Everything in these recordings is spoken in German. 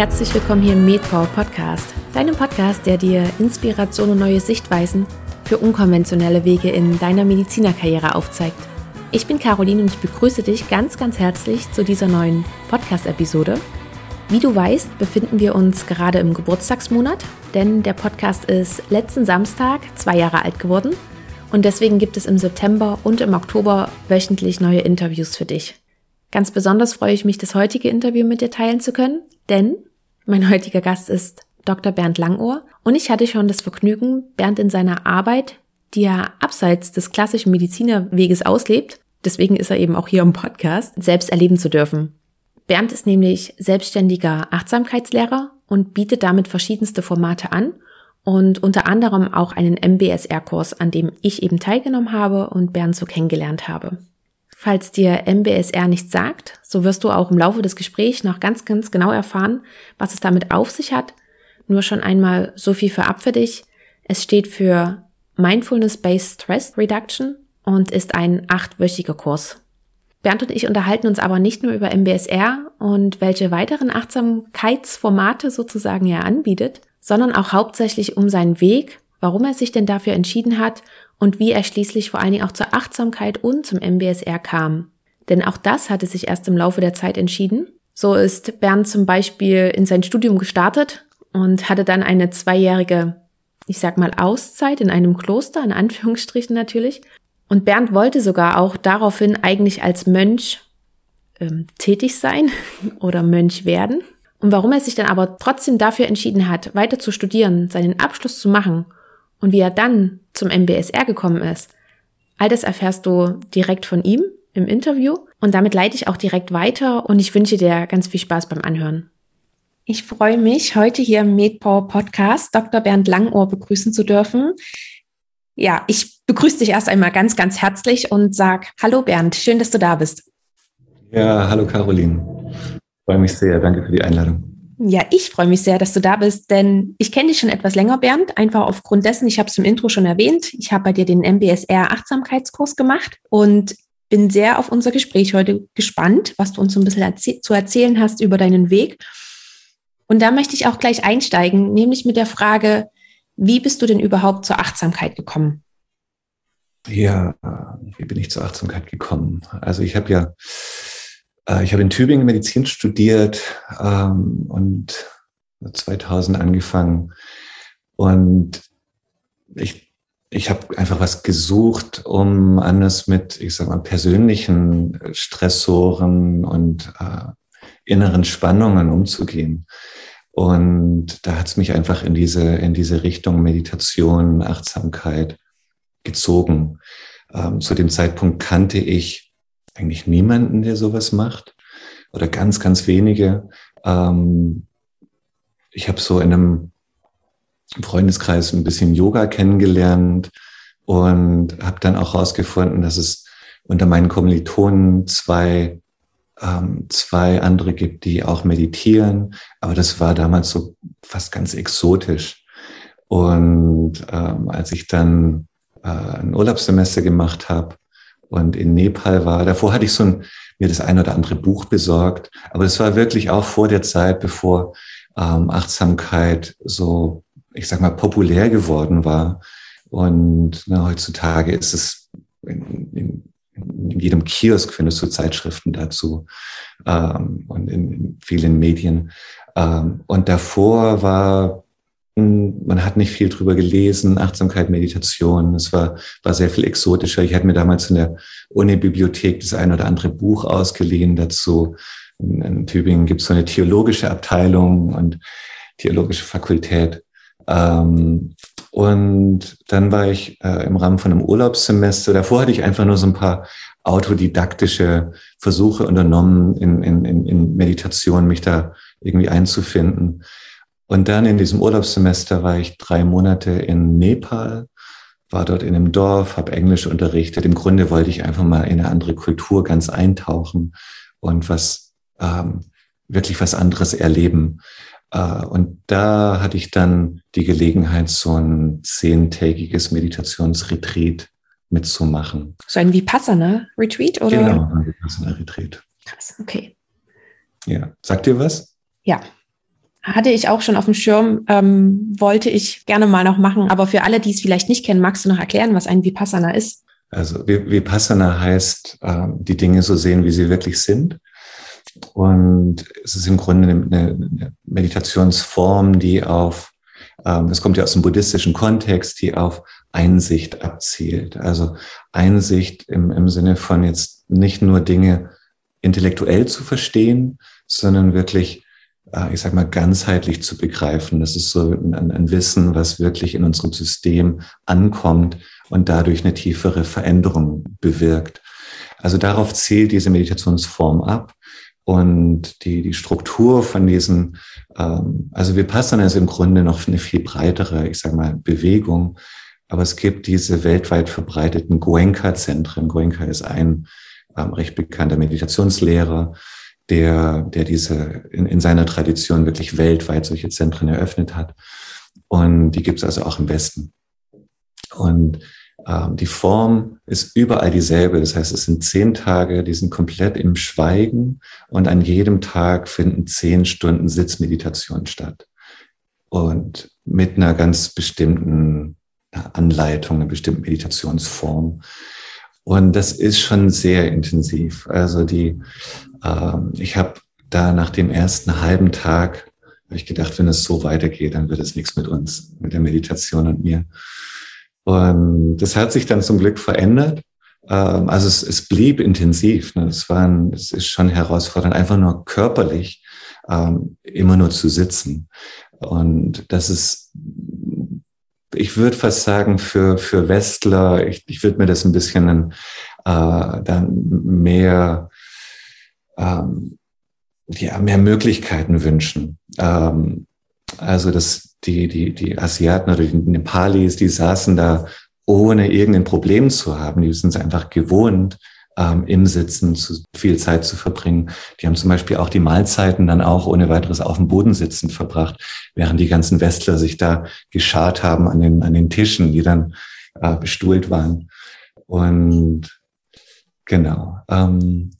herzlich willkommen hier im MedPower Podcast, deinem Podcast, der dir Inspiration und neue Sichtweisen für unkonventionelle Wege in deiner Medizinerkarriere aufzeigt. Ich bin Caroline und ich begrüße dich ganz, ganz herzlich zu dieser neuen Podcast-Episode. Wie du weißt, befinden wir uns gerade im Geburtstagsmonat, denn der Podcast ist letzten Samstag zwei Jahre alt geworden und deswegen gibt es im September und im Oktober wöchentlich neue Interviews für dich. Ganz besonders freue ich mich, das heutige Interview mit dir teilen zu können, denn mein heutiger Gast ist Dr. Bernd Langohr und ich hatte schon das Vergnügen, Bernd in seiner Arbeit, die er abseits des klassischen Medizinerweges auslebt, deswegen ist er eben auch hier im Podcast, selbst erleben zu dürfen. Bernd ist nämlich selbstständiger Achtsamkeitslehrer und bietet damit verschiedenste Formate an und unter anderem auch einen MBSR-Kurs, an dem ich eben teilgenommen habe und Bernd so kennengelernt habe. Falls dir MBSR nichts sagt, so wirst du auch im Laufe des Gesprächs noch ganz, ganz genau erfahren, was es damit auf sich hat. Nur schon einmal so viel vorab für dich. Es steht für Mindfulness-Based Stress Reduction und ist ein achtwöchiger Kurs. Bernd und ich unterhalten uns aber nicht nur über MBSR und welche weiteren Achtsamkeitsformate sozusagen er anbietet, sondern auch hauptsächlich um seinen Weg, warum er sich denn dafür entschieden hat und wie er schließlich vor allen Dingen auch zur Achtsamkeit und zum MBSR kam. Denn auch das hatte sich erst im Laufe der Zeit entschieden. So ist Bernd zum Beispiel in sein Studium gestartet und hatte dann eine zweijährige, ich sag mal, Auszeit in einem Kloster, in Anführungsstrichen natürlich, und Bernd wollte sogar auch daraufhin eigentlich als Mönch ähm, tätig sein oder Mönch werden. Und warum er sich dann aber trotzdem dafür entschieden hat, weiter zu studieren, seinen Abschluss zu machen und wie er dann zum MBSR gekommen ist, all das erfährst du direkt von ihm im Interview. Und damit leite ich auch direkt weiter und ich wünsche dir ganz viel Spaß beim Anhören. Ich freue mich, heute hier im MedPower Podcast Dr. Bernd Langohr begrüßen zu dürfen. Ja, ich begrüße dich erst einmal ganz, ganz herzlich und sag Hallo Bernd, schön, dass du da bist. Ja, hallo Caroline. Freue mich sehr. Danke für die Einladung. Ja, ich freue mich sehr, dass du da bist, denn ich kenne dich schon etwas länger, Bernd, einfach aufgrund dessen, ich habe es im Intro schon erwähnt, ich habe bei dir den MBSR Achtsamkeitskurs gemacht und bin sehr auf unser Gespräch heute gespannt, was du uns so ein bisschen erzäh zu erzählen hast über deinen Weg. Und da möchte ich auch gleich einsteigen, nämlich mit der Frage, wie bist du denn überhaupt zur Achtsamkeit gekommen? Ja, wie bin ich zur Achtsamkeit gekommen? Also ich habe ja, äh, ich habe in Tübingen Medizin studiert ähm, und 2000 angefangen und ich, ich habe einfach was gesucht, um anders mit, ich sag mal, persönlichen Stressoren und äh, inneren Spannungen umzugehen. Und da hat es mich einfach in diese, in diese Richtung Meditation, Achtsamkeit gezogen. Ähm, zu dem Zeitpunkt kannte ich eigentlich niemanden, der sowas macht oder ganz, ganz wenige. Ähm, ich habe so in einem Freundeskreis ein bisschen Yoga kennengelernt und habe dann auch herausgefunden, dass es unter meinen Kommilitonen zwei ähm, zwei andere gibt, die auch meditieren. Aber das war damals so fast ganz exotisch. Und ähm, als ich dann äh, ein Urlaubssemester gemacht habe und in Nepal war, davor hatte ich so ein, mir das ein oder andere Buch besorgt. Aber das war wirklich auch vor der Zeit, bevor ähm, Achtsamkeit so, ich sag mal, populär geworden war. Und na, heutzutage ist es in, in in jedem Kiosk findest du Zeitschriften dazu ähm, und in, in, vielen Medien. Ähm, und davor war, man hat nicht viel drüber gelesen, Achtsamkeit, Meditation, es war, war sehr viel exotischer. Ich hatte mir damals in der Uni-Bibliothek das ein oder andere Buch ausgeliehen dazu. In, in Tübingen gibt es so eine theologische Abteilung und theologische Fakultät. Ähm, und dann war ich äh, im Rahmen von einem Urlaubssemester. Davor hatte ich einfach nur so ein paar autodidaktische Versuche unternommen, in, in, in Meditation mich da irgendwie einzufinden. Und dann in diesem Urlaubssemester war ich drei Monate in Nepal, war dort in einem Dorf, habe Englisch unterrichtet. Im Grunde wollte ich einfach mal in eine andere Kultur ganz eintauchen und was ähm, wirklich was anderes erleben. Äh, und da hatte ich dann die Gelegenheit, so ein zehntägiges Meditationsretreat mitzumachen. So ein Vipassana-Retreat, oder? Genau, ein Vipassana-Retreat. Krass, okay. Ja. Sagt ihr was? Ja. Hatte ich auch schon auf dem Schirm, ähm, wollte ich gerne mal noch machen. Aber für alle, die es vielleicht nicht kennen, magst du noch erklären, was ein Vipassana ist? Also Vipassana heißt, äh, die Dinge so sehen, wie sie wirklich sind. Und es ist im Grunde eine, eine Meditationsform, die auf, ähm, das kommt ja aus dem buddhistischen Kontext, die auf Einsicht abzielt. Also Einsicht im, im Sinne von jetzt nicht nur Dinge intellektuell zu verstehen, sondern wirklich, ich sag mal, ganzheitlich zu begreifen. Das ist so ein, ein Wissen, was wirklich in unserem System ankommt und dadurch eine tiefere Veränderung bewirkt. Also darauf zielt diese Meditationsform ab. Und die, die Struktur von diesen, ähm, also wir passen ist im Grunde noch eine viel breitere, ich sage mal, Bewegung. Aber es gibt diese weltweit verbreiteten Goenka-Zentren. Goenka ist ein ähm, recht bekannter Meditationslehrer, der, der diese in, in seiner Tradition wirklich weltweit solche Zentren eröffnet hat. Und die gibt es also auch im Westen. Und ähm, die Form ist überall dieselbe. Das heißt, es sind zehn Tage, die sind komplett im Schweigen und an jedem Tag finden zehn Stunden Sitzmeditation statt. Und mit einer ganz bestimmten Anleitung, einer bestimmten Meditationsform. Und das ist schon sehr intensiv. Also die, ähm, ich habe da nach dem ersten halben Tag, habe ich gedacht, wenn es so weitergeht, dann wird es nichts mit uns, mit der Meditation und mir. Und das hat sich dann zum Glück verändert. Ähm, also es, es blieb intensiv. Ne? Es, war ein, es ist schon herausfordernd, einfach nur körperlich ähm, immer nur zu sitzen. Und das ist, ich würde fast sagen, für, für Westler, ich, ich würde mir das ein bisschen äh, dann mehr, ähm, ja, mehr Möglichkeiten wünschen. Ähm, also das, die, die, die Asiaten oder die Nepalis, die saßen da ohne irgendein Problem zu haben. Die sind es einfach gewohnt, ähm, im Sitzen zu viel Zeit zu verbringen. Die haben zum Beispiel auch die Mahlzeiten dann auch ohne weiteres auf dem Boden sitzend verbracht, während die ganzen Westler sich da geschart haben an den, an den Tischen, die dann äh, bestuhlt waren. Und genau. Ähm,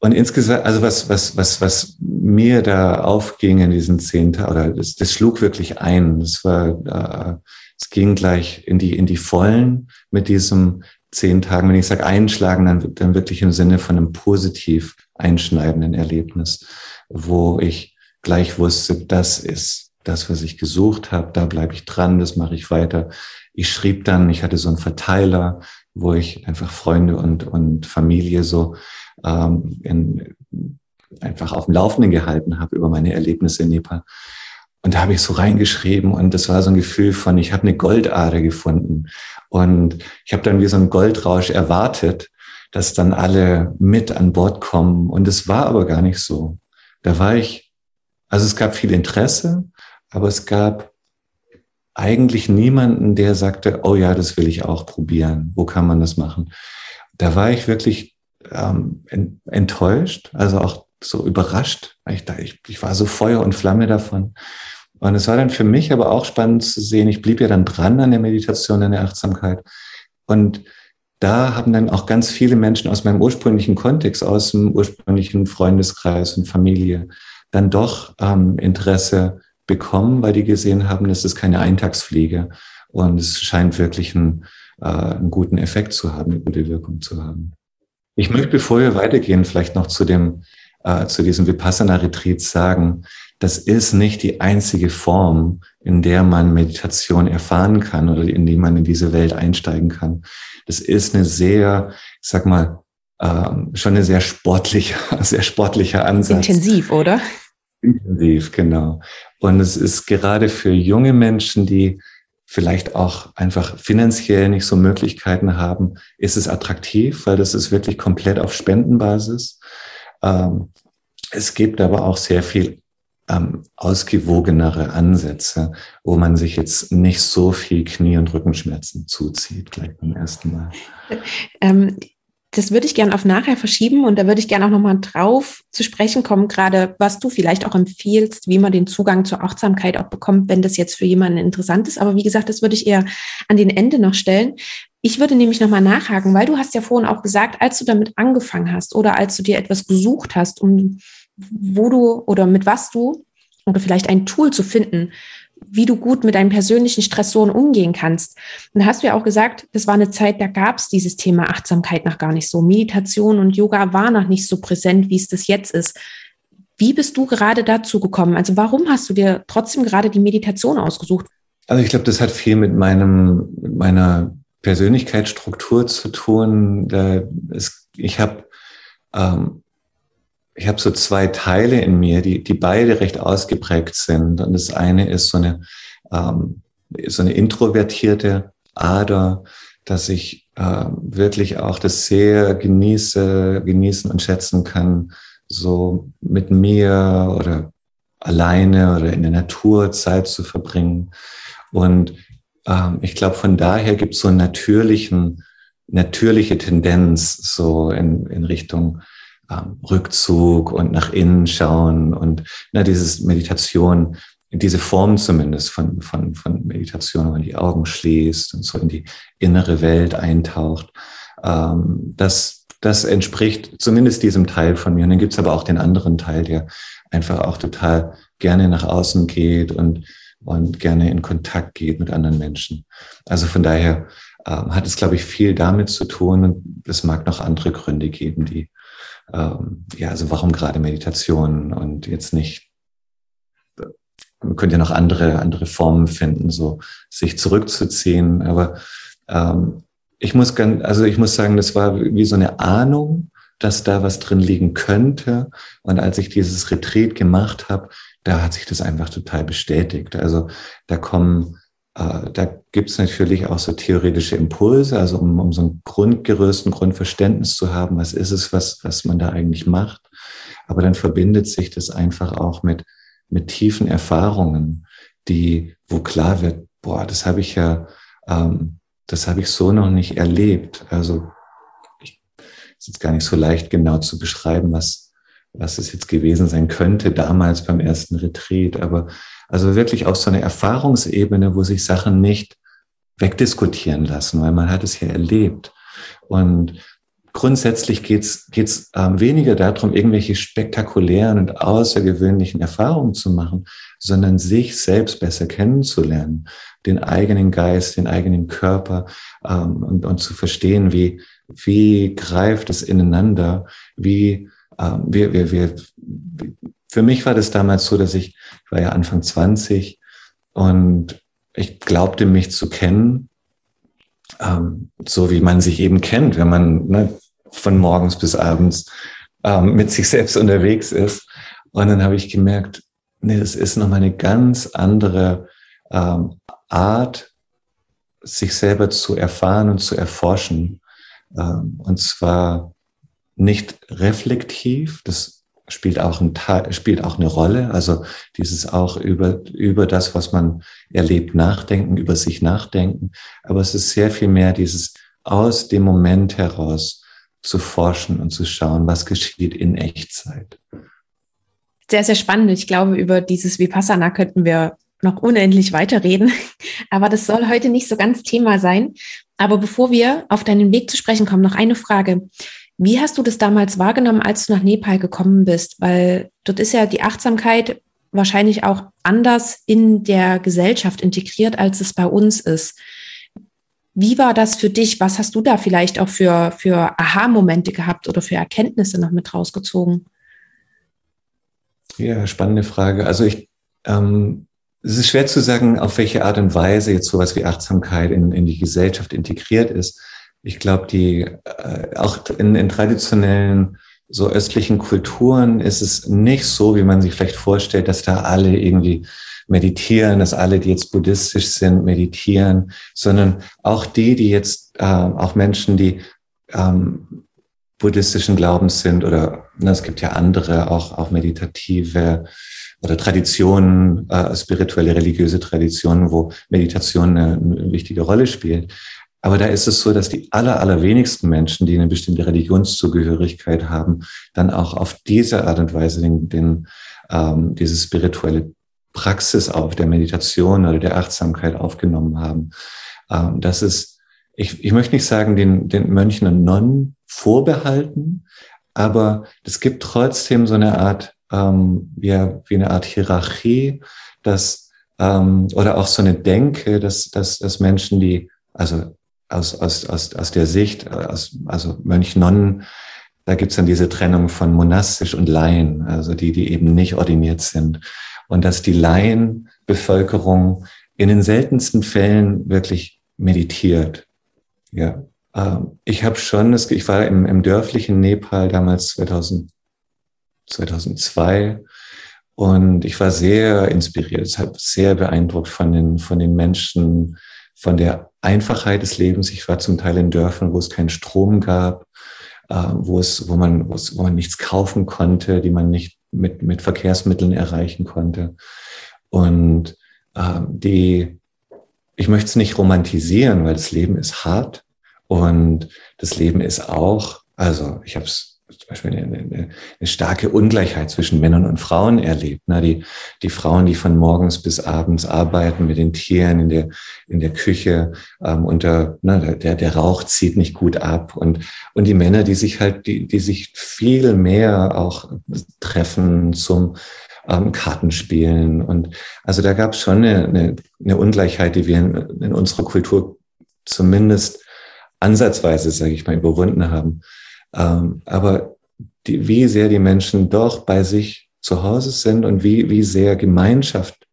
und insgesamt, also was, was, was, was mir da aufging in diesen zehn Tagen, oder das, das schlug wirklich ein. Das war, äh, es ging gleich in die, in die Vollen mit diesem zehn Tagen. Wenn ich sage einschlagen, dann, dann wirklich im Sinne von einem positiv einschneidenden Erlebnis, wo ich gleich wusste, das ist das, was ich gesucht habe, da bleibe ich dran, das mache ich weiter. Ich schrieb dann, ich hatte so einen Verteiler, wo ich einfach Freunde und, und Familie so ähm, in, einfach auf dem Laufenden gehalten habe über meine Erlebnisse in Nepal. Und da habe ich so reingeschrieben und das war so ein Gefühl von, ich habe eine Goldader gefunden. Und ich habe dann wie so ein Goldrausch erwartet, dass dann alle mit an Bord kommen. Und es war aber gar nicht so. Da war ich, also es gab viel Interesse, aber es gab eigentlich niemanden, der sagte, oh ja, das will ich auch probieren. Wo kann man das machen? Da war ich wirklich ähm, enttäuscht, also auch so überrascht. Ich, ich, ich war so Feuer und Flamme davon. Und es war dann für mich aber auch spannend zu sehen, ich blieb ja dann dran an der Meditation, an der Achtsamkeit. Und da haben dann auch ganz viele Menschen aus meinem ursprünglichen Kontext, aus dem ursprünglichen Freundeskreis und Familie, dann doch ähm, Interesse bekommen, weil die gesehen haben, das ist keine Eintagsfliege und es scheint wirklich einen, äh, einen guten Effekt zu haben, eine gute Wirkung zu haben. Ich möchte, bevor wir weitergehen, vielleicht noch zu dem, äh, zu diesem Vipassana-Retreat sagen, das ist nicht die einzige Form, in der man Meditation erfahren kann oder in die man in diese Welt einsteigen kann. Das ist eine sehr, ich sag mal, ähm, schon eine sehr sportliche, sehr sportlicher Ansatz. Intensiv, oder? Intensiv, genau. Und es ist gerade für junge Menschen, die vielleicht auch einfach finanziell nicht so Möglichkeiten haben, ist es attraktiv, weil das ist wirklich komplett auf Spendenbasis. Ähm, es gibt aber auch sehr viel ähm, ausgewogenere Ansätze, wo man sich jetzt nicht so viel Knie- und Rückenschmerzen zuzieht, gleich beim ersten Mal. Ähm, das würde ich gerne auf nachher verschieben und da würde ich gerne auch nochmal drauf zu sprechen kommen, gerade was du vielleicht auch empfiehlst, wie man den Zugang zur Achtsamkeit auch bekommt, wenn das jetzt für jemanden interessant ist. Aber wie gesagt, das würde ich eher an den Ende noch stellen. Ich würde nämlich nochmal nachhaken, weil du hast ja vorhin auch gesagt, als du damit angefangen hast oder als du dir etwas gesucht hast, um wo du oder mit was du oder vielleicht ein Tool zu finden, wie du gut mit deinen persönlichen Stressoren umgehen kannst. Und hast du ja auch gesagt, das war eine Zeit, da gab es dieses Thema Achtsamkeit noch gar nicht so. Meditation und Yoga war noch nicht so präsent, wie es das jetzt ist. Wie bist du gerade dazu gekommen? Also warum hast du dir trotzdem gerade die Meditation ausgesucht? Also ich glaube, das hat viel mit meinem, meiner Persönlichkeitsstruktur zu tun. Da ist, ich habe ähm, ich habe so zwei Teile in mir, die, die beide recht ausgeprägt sind. Und das eine ist so eine, ähm, so eine introvertierte Ader, dass ich äh, wirklich auch das sehr genieße, genießen und schätzen kann, so mit mir oder alleine oder in der Natur Zeit zu verbringen. Und ähm, ich glaube, von daher gibt es so einen natürlichen, natürliche Tendenz so in, in Richtung ähm, Rückzug und nach innen schauen und na, dieses Meditation, diese Form zumindest von, von, von Meditation, wenn man die Augen schließt und so in die innere Welt eintaucht, ähm, das, das entspricht zumindest diesem Teil von mir. Und dann gibt's aber auch den anderen Teil, der einfach auch total gerne nach außen geht und, und gerne in Kontakt geht mit anderen Menschen. Also von daher ähm, hat es, glaube ich, viel damit zu tun und es mag noch andere Gründe geben, die, ähm, ja, also warum gerade Meditation und jetzt nicht, man könnte ja noch andere, andere Formen finden, so sich zurückzuziehen. Aber ähm, ich muss ganz, also ich muss sagen, das war wie so eine Ahnung, dass da was drin liegen könnte. Und als ich dieses Retreat gemacht habe, da hat sich das einfach total bestätigt. Also da kommen äh, da gibt es natürlich auch so theoretische Impulse, also um, um so ein Grundgerüst, ein Grundverständnis zu haben, was ist es, was, was man da eigentlich macht. Aber dann verbindet sich das einfach auch mit, mit tiefen Erfahrungen, die, wo klar wird, boah, das habe ich ja, ähm, das habe ich so noch nicht erlebt. Also ich, ist jetzt gar nicht so leicht genau zu beschreiben, was, was es jetzt gewesen sein könnte damals beim ersten Retreat, aber also wirklich auf so eine Erfahrungsebene, wo sich Sachen nicht wegdiskutieren lassen, weil man hat es ja erlebt. Und grundsätzlich geht's geht's ähm, weniger darum, irgendwelche spektakulären und außergewöhnlichen Erfahrungen zu machen, sondern sich selbst besser kennenzulernen, den eigenen Geist, den eigenen Körper ähm, und, und zu verstehen, wie, wie greift es ineinander, wie, ähm, wir, wir, wir, für mich war das damals so, dass ich, ich war ja Anfang 20 und ich glaubte mich zu kennen, ähm, so wie man sich eben kennt, wenn man ne, von morgens bis abends ähm, mit sich selbst unterwegs ist. Und dann habe ich gemerkt, nee, das ist nochmal eine ganz andere ähm, Art, sich selber zu erfahren und zu erforschen. Ähm, und zwar nicht reflektiv, das spielt auch, ein Teil, spielt auch eine Rolle. Also dieses auch über, über das, was man erlebt, nachdenken, über sich nachdenken. Aber es ist sehr viel mehr dieses aus dem Moment heraus zu forschen und zu schauen, was geschieht in Echtzeit. Sehr, sehr spannend. Ich glaube, über dieses Vipassana könnten wir noch unendlich weiterreden. Aber das soll heute nicht so ganz Thema sein. Aber bevor wir auf deinen Weg zu sprechen kommen, noch eine Frage. Wie hast du das damals wahrgenommen, als du nach Nepal gekommen bist? Weil dort ist ja die Achtsamkeit wahrscheinlich auch anders in der Gesellschaft integriert, als es bei uns ist. Wie war das für dich? Was hast du da vielleicht auch für, für Aha-Momente gehabt oder für Erkenntnisse noch mit rausgezogen? Ja, spannende Frage. Also ich, ähm, es ist schwer zu sagen, auf welche Art und Weise jetzt sowas wie Achtsamkeit in, in die Gesellschaft integriert ist ich glaube, die äh, auch in, in traditionellen so östlichen Kulturen ist es nicht so, wie man sich vielleicht vorstellt, dass da alle irgendwie meditieren, dass alle, die jetzt buddhistisch sind, meditieren, sondern auch die, die jetzt, äh, auch Menschen, die ähm, buddhistischen Glaubens sind oder na, es gibt ja andere, auch, auch meditative oder Traditionen, äh, spirituelle, religiöse Traditionen, wo Meditation eine, eine wichtige Rolle spielt. Aber da ist es so, dass die aller, allerwenigsten Menschen, die eine bestimmte Religionszugehörigkeit haben, dann auch auf diese Art und Weise den, den, ähm, diese spirituelle Praxis auf der Meditation oder der Achtsamkeit aufgenommen haben. Ähm, das ist, ich, ich möchte nicht sagen, den, den Mönchen und Nonnen vorbehalten, aber es gibt trotzdem so eine Art ähm, ja, wie eine Art Hierarchie, dass, ähm, oder auch so eine Denke, dass, dass, dass Menschen, die, also aus, aus, aus, aus der Sicht, aus, also Mönch, Nonnen, da gibt's dann diese Trennung von monastisch und Laien, also die, die eben nicht ordiniert sind. Und dass die Laienbevölkerung in den seltensten Fällen wirklich meditiert. Ja, ähm, ich habe schon, ich war im, im dörflichen Nepal damals 2000, 2002 und ich war sehr inspiriert, sehr beeindruckt von den, von den Menschen, von der Einfachheit des Lebens. Ich war zum Teil in Dörfern, wo es keinen Strom gab, äh, wo es, wo man, wo, es, wo man nichts kaufen konnte, die man nicht mit, mit Verkehrsmitteln erreichen konnte. Und äh, die, ich möchte es nicht romantisieren, weil das Leben ist hart und das Leben ist auch, also ich habe es Beispiel eine, eine, eine starke Ungleichheit zwischen Männern und Frauen erlebt. Ne? Die, die Frauen, die von morgens bis abends arbeiten mit den Tieren in der, in der Küche, ähm, unter, ne, der, der Rauch zieht nicht gut ab und, und die Männer, die sich halt, die, die sich viel mehr auch treffen zum ähm, Kartenspielen. Und also da gab es schon eine, eine, eine Ungleichheit, die wir in, in unserer Kultur zumindest ansatzweise, sage ich mal, überwunden haben. Ähm, aber die, wie sehr die Menschen doch bei sich zu Hause sind und wie, wie sehr Gemeinschaft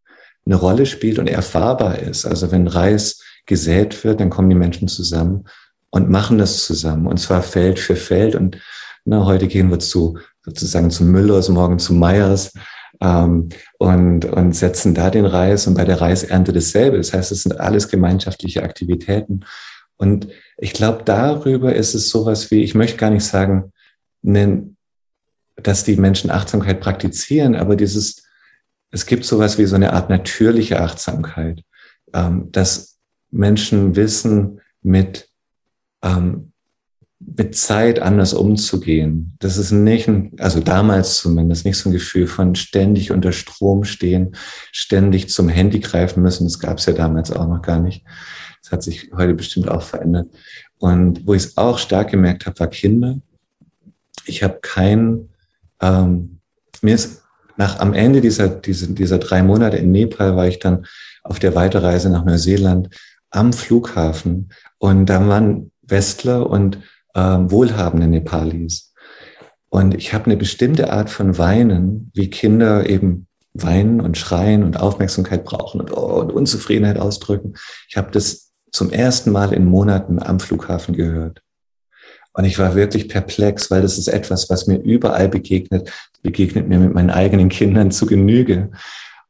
eine Rolle spielt und erfahrbar ist. Also wenn Reis gesät wird, dann kommen die Menschen zusammen und machen das zusammen. Und zwar Feld für Feld. Und na, heute gehen wir zu, sozusagen zu Müllers, morgen zu Meyers ähm, und, und setzen da den Reis und bei der Reisernte dasselbe. Das heißt, es sind alles gemeinschaftliche Aktivitäten. Und ich glaube, darüber ist es sowas wie, ich möchte gar nicht sagen, dass die Menschen Achtsamkeit praktizieren, aber dieses, es gibt sowas wie so eine Art natürliche Achtsamkeit, ähm, dass Menschen wissen, mit, ähm, mit Zeit anders umzugehen. Das ist nicht, ein, also damals zumindest, nicht so ein Gefühl von ständig unter Strom stehen, ständig zum Handy greifen müssen. Das gab es ja damals auch noch gar nicht. Das hat sich heute bestimmt auch verändert. Und wo ich es auch stark gemerkt habe, war Kinder. Ich habe kein, ähm, mir ist nach am Ende dieser, dieser, dieser drei Monate in Nepal war ich dann auf der Weiterreise nach Neuseeland am Flughafen und da waren Westler und ähm, wohlhabende Nepalis. Und ich habe eine bestimmte Art von Weinen, wie Kinder eben weinen und schreien und Aufmerksamkeit brauchen und, oh, und Unzufriedenheit ausdrücken. Ich habe das zum ersten Mal in Monaten am Flughafen gehört. Und ich war wirklich perplex, weil das ist etwas, was mir überall begegnet, begegnet mir mit meinen eigenen Kindern zu Genüge.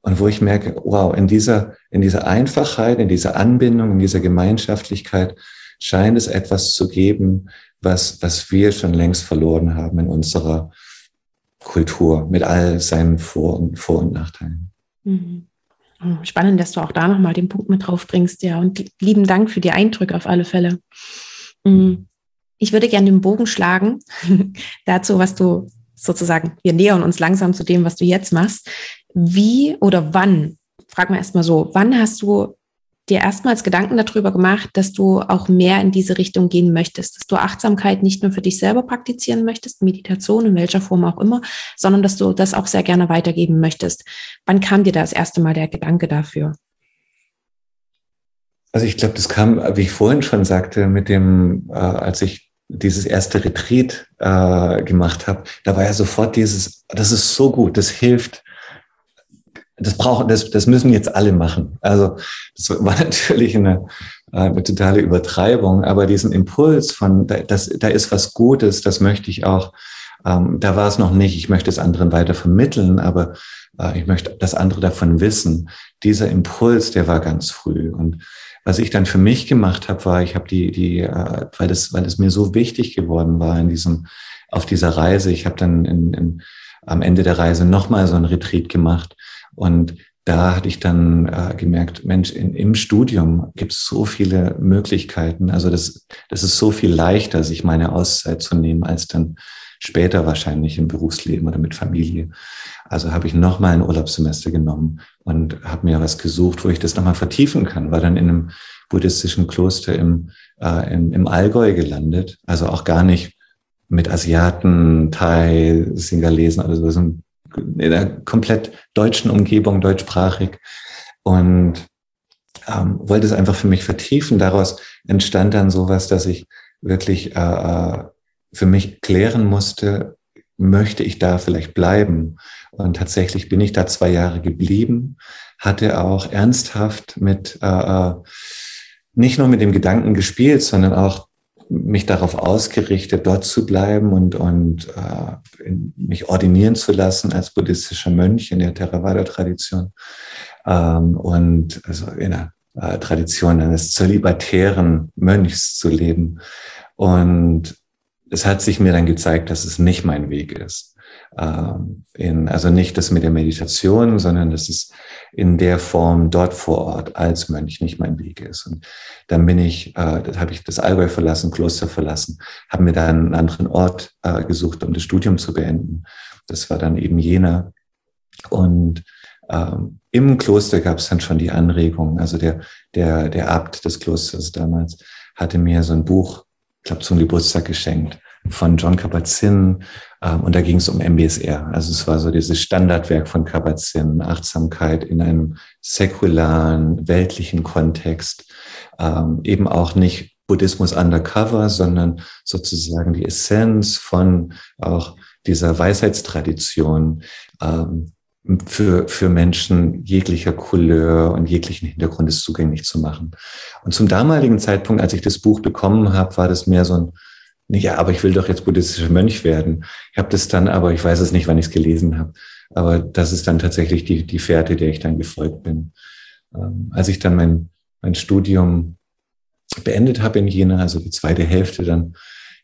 Und wo ich merke, wow, in dieser, in dieser Einfachheit, in dieser Anbindung, in dieser Gemeinschaftlichkeit scheint es etwas zu geben, was, was wir schon längst verloren haben in unserer Kultur mit all seinen Vor- und, Vor und Nachteilen. Mhm. Hm, spannend, dass du auch da nochmal den Punkt mit drauf bringst, ja. Und lieben Dank für die Eindrücke auf alle Fälle. Hm, ich würde gerne den Bogen schlagen dazu, was du sozusagen, wir nähern uns langsam zu dem, was du jetzt machst. Wie oder wann, frag mal erstmal so, wann hast du dir erstmals Gedanken darüber gemacht, dass du auch mehr in diese Richtung gehen möchtest, dass du Achtsamkeit nicht nur für dich selber praktizieren möchtest, Meditation in welcher Form auch immer, sondern dass du das auch sehr gerne weitergeben möchtest. Wann kam dir das erste Mal der Gedanke dafür? Also ich glaube, das kam, wie ich vorhin schon sagte, mit dem, äh, als ich dieses erste Retreat äh, gemacht habe, da war ja sofort dieses, das ist so gut, das hilft das brauchen, das, das müssen jetzt alle machen. Also das war natürlich eine, eine totale Übertreibung, aber diesen Impuls von, das, da ist was Gutes, das möchte ich auch, ähm, da war es noch nicht, ich möchte es anderen weiter vermitteln, aber äh, ich möchte, dass andere davon wissen. Dieser Impuls, der war ganz früh. Und was ich dann für mich gemacht habe, war, ich habe die, die, äh, weil das, weil es mir so wichtig geworden war in diesem, auf dieser Reise, ich habe dann in, in, am Ende der Reise nochmal so ein Retreat gemacht und da hatte ich dann äh, gemerkt, Mensch, in, im Studium gibt es so viele Möglichkeiten. Also das, das ist so viel leichter, sich meine Auszeit zu nehmen, als dann später wahrscheinlich im Berufsleben oder mit Familie. Also habe ich nochmal ein Urlaubssemester genommen und habe mir was gesucht, wo ich das nochmal vertiefen kann. War dann in einem buddhistischen Kloster im, äh, im, im Allgäu gelandet. Also auch gar nicht mit Asiaten, Thai, Singalesen oder so, in einer komplett deutschen Umgebung, deutschsprachig und ähm, wollte es einfach für mich vertiefen. Daraus entstand dann sowas, dass ich wirklich äh, äh für mich klären musste, möchte ich da vielleicht bleiben? Und tatsächlich bin ich da zwei Jahre geblieben, hatte auch ernsthaft mit, äh, äh nicht nur mit dem Gedanken gespielt, sondern auch mich darauf ausgerichtet, dort zu bleiben und, und äh, mich ordinieren zu lassen als buddhistischer Mönch in der Theravada-Tradition ähm, und also in der äh, Tradition eines zölibatären Mönchs zu leben. Und es hat sich mir dann gezeigt, dass es nicht mein Weg ist. Ähm, in, also nicht das mit der Meditation, sondern dass es in der Form dort vor Ort als Mönch nicht mein Weg ist. Und dann bin ich, äh, habe ich das Allgäu verlassen, Kloster verlassen, habe mir dann einen anderen Ort äh, gesucht, um das Studium zu beenden. Das war dann eben Jena. Und ähm, im Kloster gab es dann schon die Anregung. Also der, der, der Abt des Klosters damals hatte mir so ein Buch, ich glaube, zum Geburtstag geschenkt von John Kabat-Zinn ähm, und da ging es um MBSR. Also es war so dieses Standardwerk von Kabat-Zinn, Achtsamkeit in einem säkularen, weltlichen Kontext, ähm, eben auch nicht Buddhismus undercover, sondern sozusagen die Essenz von auch dieser Weisheitstradition ähm, für, für Menschen jeglicher Couleur und jeglichen Hintergrundes zugänglich zu machen. Und zum damaligen Zeitpunkt, als ich das Buch bekommen habe, war das mehr so ein ja, aber ich will doch jetzt buddhistischer Mönch werden. Ich habe das dann, aber ich weiß es nicht, wann ich es gelesen habe. Aber das ist dann tatsächlich die, die Fährte, der ich dann gefolgt bin. Ähm, als ich dann mein, mein Studium beendet habe in Jena, also die zweite Hälfte dann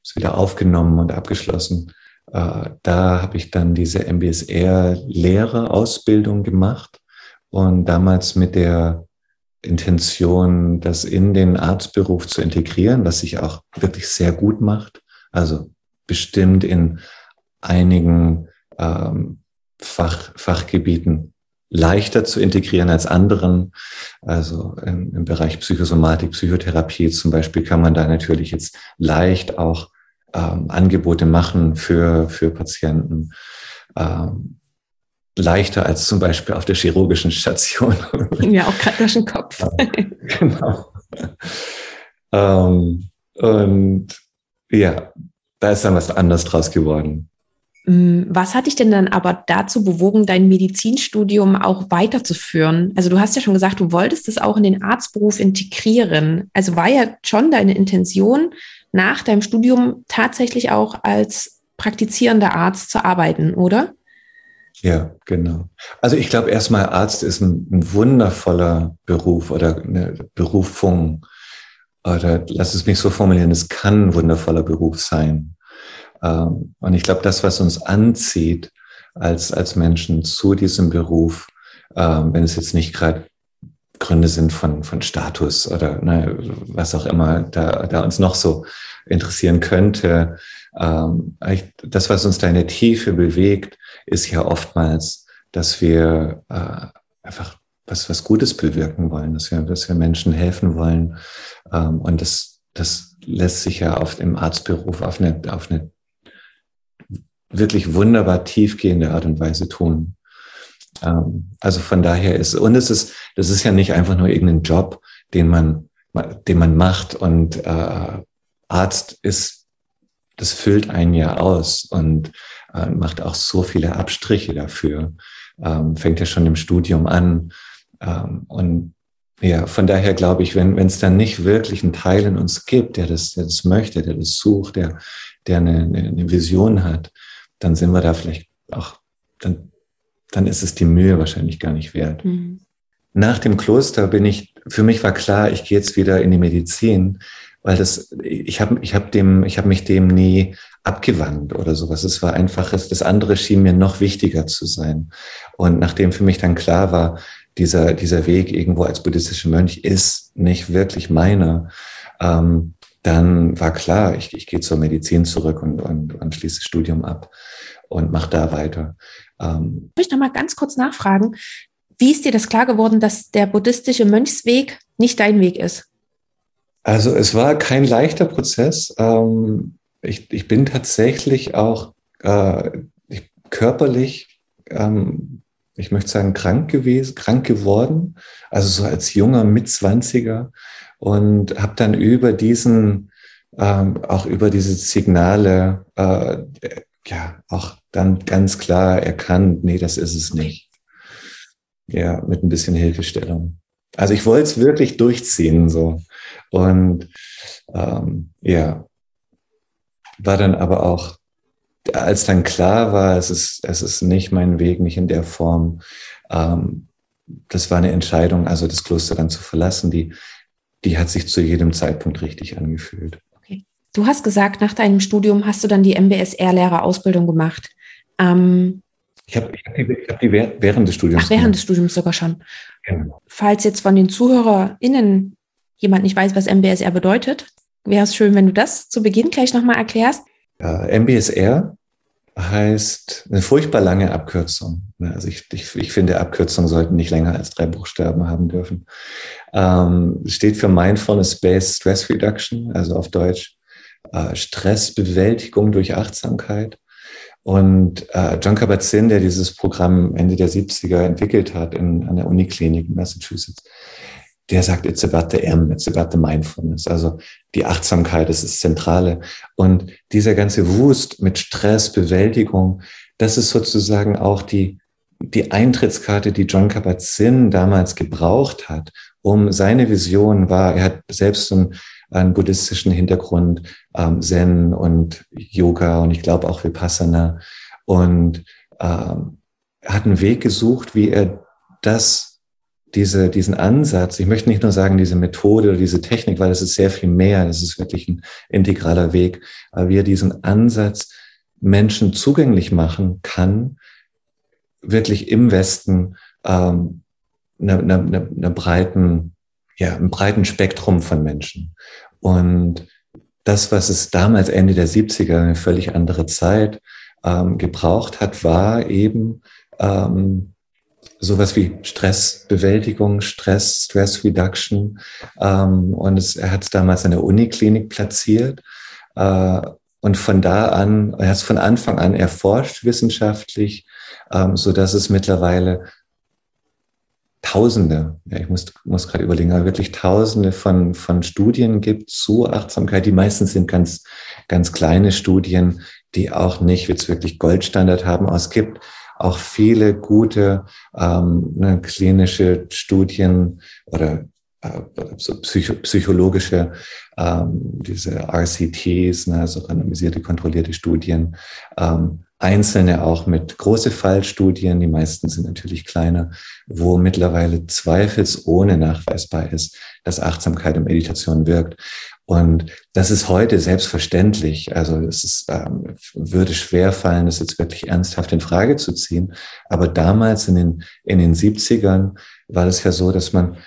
ist wieder aufgenommen und abgeschlossen, äh, da habe ich dann diese MBSR-Lehre-Ausbildung gemacht und damals mit der Intention, das in den Arztberuf zu integrieren, was sich auch wirklich sehr gut macht. Also bestimmt in einigen ähm, Fach, Fachgebieten leichter zu integrieren als anderen. Also im, im, Bereich Psychosomatik, Psychotherapie zum Beispiel kann man da natürlich jetzt leicht auch ähm, Angebote machen für, für Patienten. Ähm, leichter als zum Beispiel auf der chirurgischen Station. Ja, auch gerade durch den Kopf. genau. Ähm, und ja, da ist dann was anderes draus geworden. Mm, was hat dich denn dann aber dazu bewogen, dein Medizinstudium auch weiterzuführen? Also du hast ja schon gesagt, du wolltest es auch in den Arztberuf integrieren. Also war ja schon deine Intention, nach deinem Studium tatsächlich auch als praktizierender Arzt zu arbeiten, oder? Ja, genau. Also ich glaube erstmal, Arzt ist ein, ein, wundervoller Beruf oder eine Berufung. Oder lass es mich so formulieren, es kann ein wundervoller Beruf sein. Ähm, und ich glaube, das, was uns anzieht als, als Menschen zu diesem Beruf, ähm, wenn es jetzt nicht gerade Gründe sind von, von Status oder ne, was auch immer da, da uns noch so interessieren könnte, ähm, das, was uns da in der Tiefe bewegt, ist ja oftmals, dass wir äh, einfach was, was Gutes bewirken wollen, dass wir, dass wir Menschen helfen wollen. Ähm, und das, das lässt sich ja oft im Arztberuf auf eine, auf eine wirklich wunderbar tiefgehende Art und Weise tun. Ähm, also von daher ist, und es ist, das ist ja nicht einfach nur irgendein Job, den man, den man macht und äh, Arzt ist das füllt einen ja aus und äh, macht auch so viele Abstriche dafür. Ähm, fängt ja schon im Studium an. Ähm, und ja, von daher glaube ich, wenn es dann nicht wirklich einen Teil in uns gibt, der das, der das möchte, der das sucht, der, der eine, eine Vision hat, dann sind wir da vielleicht auch, dann, dann ist es die Mühe wahrscheinlich gar nicht wert. Mhm. Nach dem Kloster bin ich, für mich war klar, ich gehe jetzt wieder in die Medizin, weil das, ich habe ich hab dem, ich habe mich dem nie abgewandt oder sowas. Es war einfach, das andere schien mir noch wichtiger zu sein. Und nachdem für mich dann klar war, dieser, dieser Weg irgendwo als buddhistischer Mönch ist nicht wirklich meiner, ähm, dann war klar, ich, ich gehe zur Medizin zurück und, und, und schließe das Studium ab und mache da weiter. Ähm, ich noch mal ganz kurz nachfragen. Wie ist dir das klar geworden, dass der buddhistische Mönchsweg nicht dein Weg ist? Also es war kein leichter Prozess. Ähm, ich, ich bin tatsächlich auch äh, ich, körperlich ähm, ich möchte sagen, krank gewesen, krank geworden, also so als junger Mitzwanziger und habe dann über diesen, ähm, auch über diese Signale, äh, ja, auch dann ganz klar erkannt, nee, das ist es nicht. Ja, mit ein bisschen Hilfestellung. Also ich wollte es wirklich durchziehen, so. Und ähm, ja, war dann aber auch als dann klar war, es ist, es ist nicht mein Weg, nicht in der Form, ähm, das war eine Entscheidung, also das Kloster dann zu verlassen, die, die hat sich zu jedem Zeitpunkt richtig angefühlt. Okay. Du hast gesagt, nach deinem Studium hast du dann die MBSR-Lehrerausbildung gemacht. Ähm, ich habe ich hab die, hab die, während des Studiums. Ach, während gemacht. des Studiums sogar schon. Genau. Falls jetzt von den ZuhörerInnen jemand nicht weiß, was MBSR bedeutet, wäre es schön, wenn du das zu Beginn gleich nochmal erklärst. Äh, MBSR heißt eine furchtbar lange Abkürzung. Also ich, ich, ich finde, Abkürzungen sollten nicht länger als drei Buchstaben haben dürfen. Ähm, steht für Mindfulness-Based Stress Reduction, also auf Deutsch äh, Stressbewältigung durch Achtsamkeit. Und äh, John Kabat-Zinn, der dieses Programm Ende der 70er entwickelt hat in, an der Uniklinik in Massachusetts, der sagt, it's about the M, it's about the mindfulness. Also die Achtsamkeit ist das Zentrale. Und dieser ganze Wust mit Stress, Bewältigung, das ist sozusagen auch die, die Eintrittskarte, die John Kabat-Zinn damals gebraucht hat, um seine Vision war, er hat selbst einen, einen buddhistischen Hintergrund, ähm, Zen und Yoga und ich glaube auch Vipassana und ähm, hat einen Weg gesucht, wie er das diese, diesen Ansatz, ich möchte nicht nur sagen diese Methode oder diese Technik, weil es ist sehr viel mehr, es ist wirklich ein integraler Weg, aber wie er diesen Ansatz Menschen zugänglich machen kann, wirklich im Westen ähm, eine, eine, eine breiten, ja, ein breiten Spektrum von Menschen. Und das, was es damals Ende der 70er, eine völlig andere Zeit, ähm, gebraucht hat, war eben ähm, sowas wie Stressbewältigung, Stress, Stress Reduction. Ähm, und es, er hat es damals in der Uniklinik platziert. Äh, und von da an, er hat es von Anfang an erforscht wissenschaftlich, ähm, so dass es mittlerweile Tausende, ja, ich muss, muss gerade überlegen, aber wirklich Tausende von, von Studien gibt zu Achtsamkeit. Die meisten sind ganz, ganz kleine Studien, die auch nicht jetzt wirklich Goldstandard haben. Aber es gibt auch viele gute ähm, ne, klinische Studien oder äh, so psycho psychologische, ähm, diese RCTs, ne, also randomisierte, kontrollierte Studien, ähm, einzelne auch mit große Fallstudien, die meisten sind natürlich kleiner, wo mittlerweile zweifelsohne nachweisbar ist, dass Achtsamkeit und Meditation wirkt. Und das ist heute selbstverständlich. Also es ist, ähm, würde schwer fallen, das jetzt wirklich ernsthaft in Frage zu ziehen. Aber damals in den, in den 70ern war es ja so, dass man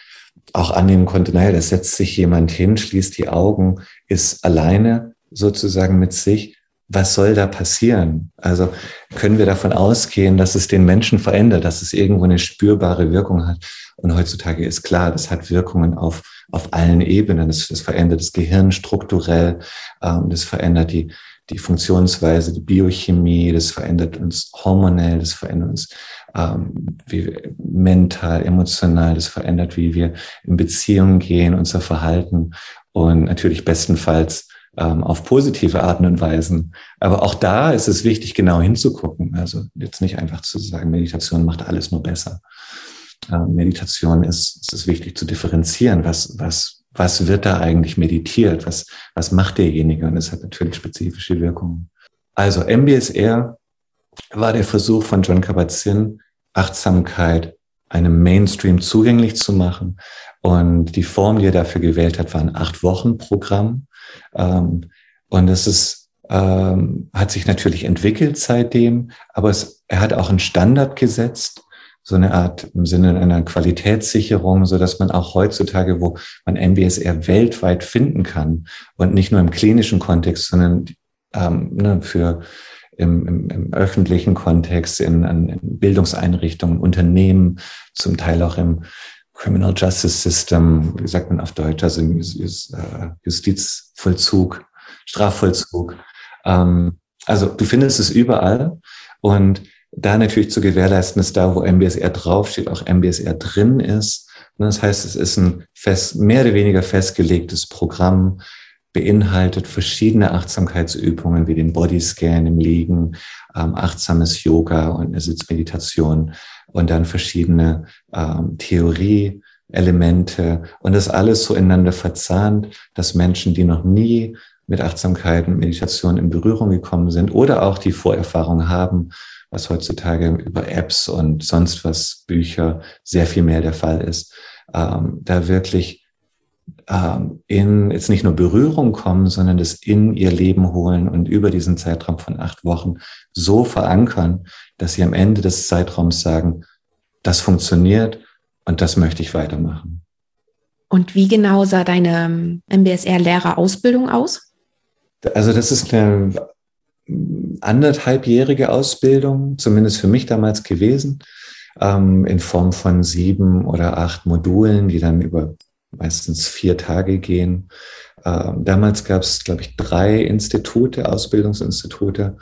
auch annehmen konnte, naja, da setzt sich jemand hin, schließt die Augen, ist alleine sozusagen mit sich. Was soll da passieren? Also können wir davon ausgehen, dass es den Menschen verändert, dass es irgendwo eine spürbare Wirkung hat. Und heutzutage ist klar, das hat Wirkungen auf auf allen Ebenen. Das, das verändert das Gehirn strukturell, ähm, das verändert die, die Funktionsweise, die Biochemie, das verändert uns hormonell, das verändert uns ähm, wie, mental, emotional, das verändert, wie wir in Beziehungen gehen, unser Verhalten und natürlich bestenfalls ähm, auf positive Arten und Weisen. Aber auch da ist es wichtig, genau hinzugucken. Also jetzt nicht einfach zu sagen, Meditation macht alles nur besser. Äh, Meditation ist, ist es wichtig zu differenzieren, was, was, was wird da eigentlich meditiert, was, was macht derjenige und es hat natürlich spezifische Wirkungen. Also MBSR war der Versuch von John Kabat-Zinn, Achtsamkeit einem Mainstream zugänglich zu machen. Und die Form, die er dafür gewählt hat, war ein Acht-Wochen-Programm. Ähm, und es ist, ähm, hat sich natürlich entwickelt seitdem, aber es, er hat auch einen Standard gesetzt, so eine Art im Sinne einer Qualitätssicherung, so dass man auch heutzutage, wo man MBSR weltweit finden kann und nicht nur im klinischen Kontext, sondern ähm, ne, für im, im, im öffentlichen Kontext, in, in Bildungseinrichtungen, Unternehmen, zum Teil auch im Criminal Justice System, wie sagt man auf Deutsch, also äh, Justizvollzug, Strafvollzug. Ähm, also du findest es überall und da natürlich zu gewährleisten, dass da, wo MBSR draufsteht, auch MBSR drin ist. Das heißt, es ist ein fest, mehr oder weniger festgelegtes Programm, beinhaltet verschiedene Achtsamkeitsübungen wie den Bodyscan im Liegen, ähm, achtsames Yoga und eine Sitzmeditation und dann verschiedene ähm, Theorie-Elemente. Und das alles so ineinander verzahnt, dass Menschen, die noch nie mit Achtsamkeit und Meditation in Berührung gekommen sind oder auch die Vorerfahrung haben, was heutzutage über Apps und sonst was Bücher sehr viel mehr der Fall ist, ähm, da wirklich ähm, in jetzt nicht nur Berührung kommen, sondern das in ihr Leben holen und über diesen Zeitraum von acht Wochen so verankern, dass sie am Ende des Zeitraums sagen, das funktioniert und das möchte ich weitermachen. Und wie genau sah deine MBSR-Lehrerausbildung aus? Also das ist eine anderthalbjährige Ausbildung, zumindest für mich damals gewesen, ähm, in Form von sieben oder acht Modulen, die dann über meistens vier Tage gehen. Ähm, damals gab es, glaube ich, drei Institute, Ausbildungsinstitute.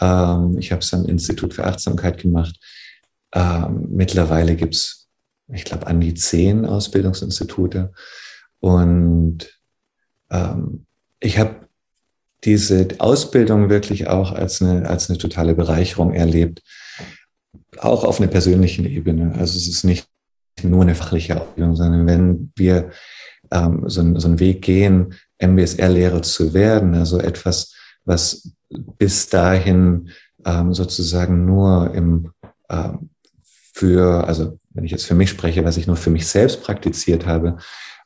Ähm, ich habe es am Institut für Achtsamkeit gemacht. Ähm, mittlerweile gibt es, ich glaube, an die zehn Ausbildungsinstitute. Und ähm, ich habe diese Ausbildung wirklich auch als eine, als eine totale Bereicherung erlebt, auch auf einer persönlichen Ebene. Also es ist nicht nur eine fachliche Ausbildung, sondern wenn wir ähm, so, so einen Weg gehen, MBSR-Lehrer zu werden, also etwas, was bis dahin ähm, sozusagen nur im ähm, für, also wenn ich jetzt für mich spreche, was ich nur für mich selbst praktiziert habe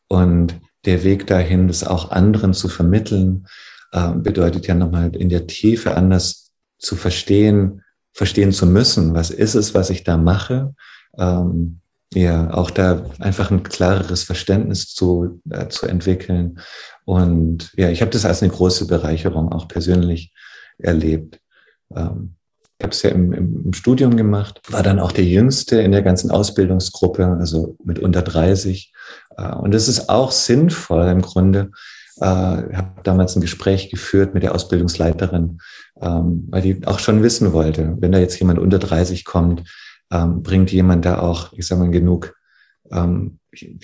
und der Weg dahin, das auch anderen zu vermitteln, äh, bedeutet ja nochmal in der Tiefe anders zu verstehen, verstehen zu müssen, was ist es, was ich da mache, ähm, ja, auch da einfach ein klareres Verständnis zu, äh, zu entwickeln. Und ja, ich habe das als eine große Bereicherung auch persönlich erlebt. Ähm, ich habe es ja im, im, Studium gemacht, war dann auch der Jüngste in der ganzen Ausbildungsgruppe, also mit unter 30. Äh, und das ist auch sinnvoll im Grunde. Äh, habe damals ein Gespräch geführt mit der Ausbildungsleiterin, ähm, weil die auch schon wissen wollte, wenn da jetzt jemand unter 30 kommt, ähm, bringt jemand da auch, ich sage mal, genug ähm,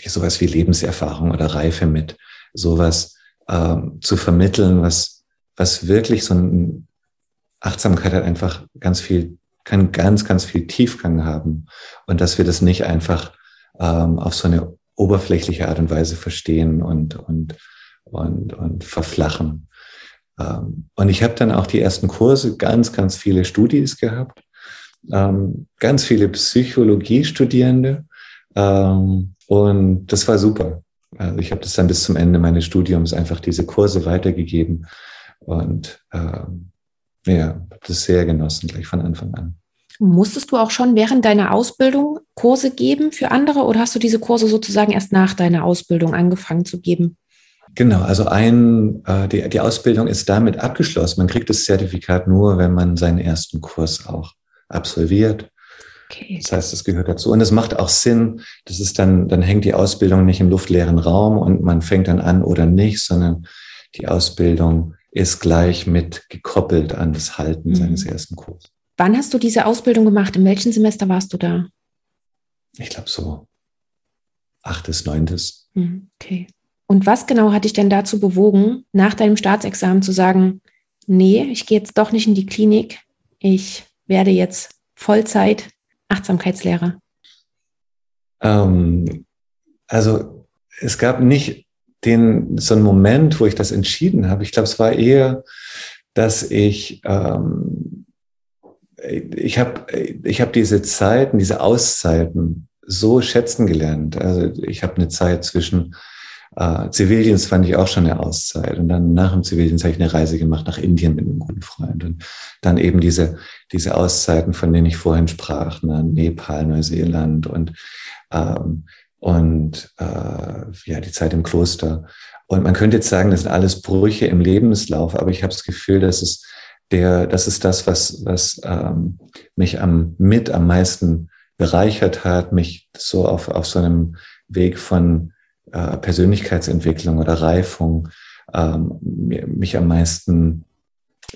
sowas wie Lebenserfahrung oder Reife mit, sowas ähm, zu vermitteln, was, was wirklich so ein Achtsamkeit hat einfach ganz viel, kann ganz, ganz viel Tiefgang haben und dass wir das nicht einfach ähm, auf so eine oberflächliche Art und Weise verstehen und, und, und, und verflachen. Ähm, und ich habe dann auch die ersten Kurse, ganz, ganz viele Studis gehabt ähm, ganz viele Psychologiestudierende ähm, und das war super. Also ich habe das dann bis zum Ende meines Studiums einfach diese Kurse weitergegeben und ähm, ja, habe das sehr genossen gleich von Anfang an. Musstest du auch schon während deiner Ausbildung Kurse geben für andere oder hast du diese Kurse sozusagen erst nach deiner Ausbildung angefangen zu geben? Genau, also ein, äh, die, die Ausbildung ist damit abgeschlossen. Man kriegt das Zertifikat nur, wenn man seinen ersten Kurs auch absolviert. Okay. Das heißt, es gehört dazu. Und es macht auch Sinn, das ist dann, dann hängt die Ausbildung nicht im luftleeren Raum und man fängt dann an oder nicht, sondern die Ausbildung ist gleich mit gekoppelt an das Halten mhm. seines ersten Kurses. Wann hast du diese Ausbildung gemacht? In welchem Semester warst du da? Ich glaube so achtes, neuntes. Mhm, okay. Und was genau hat dich denn dazu bewogen, nach deinem Staatsexamen zu sagen, nee, ich gehe jetzt doch nicht in die Klinik, ich werde jetzt Vollzeit Achtsamkeitslehrer? Ähm, also es gab nicht den, so einen Moment, wo ich das entschieden habe. Ich glaube, es war eher, dass ich, ähm, ich habe ich hab diese Zeiten, diese Auszeiten so schätzen gelernt. Also ich habe eine Zeit zwischen äh, Zivildienst fand ich auch schon eine Auszeit. Und dann nach dem Zivildienst habe ich eine Reise gemacht nach Indien mit einem guten Freund. Und dann eben diese, diese Auszeiten, von denen ich vorhin sprach, ne? Nepal, Neuseeland und, ähm, und äh, ja, die Zeit im Kloster. Und man könnte jetzt sagen, das sind alles Brüche im Lebenslauf, aber ich habe das Gefühl, dass es der, das ist das, was, was ähm, mich am, mit am meisten bereichert hat, mich so auf, auf so einem Weg von äh, Persönlichkeitsentwicklung oder Reifung ähm, mich am meisten,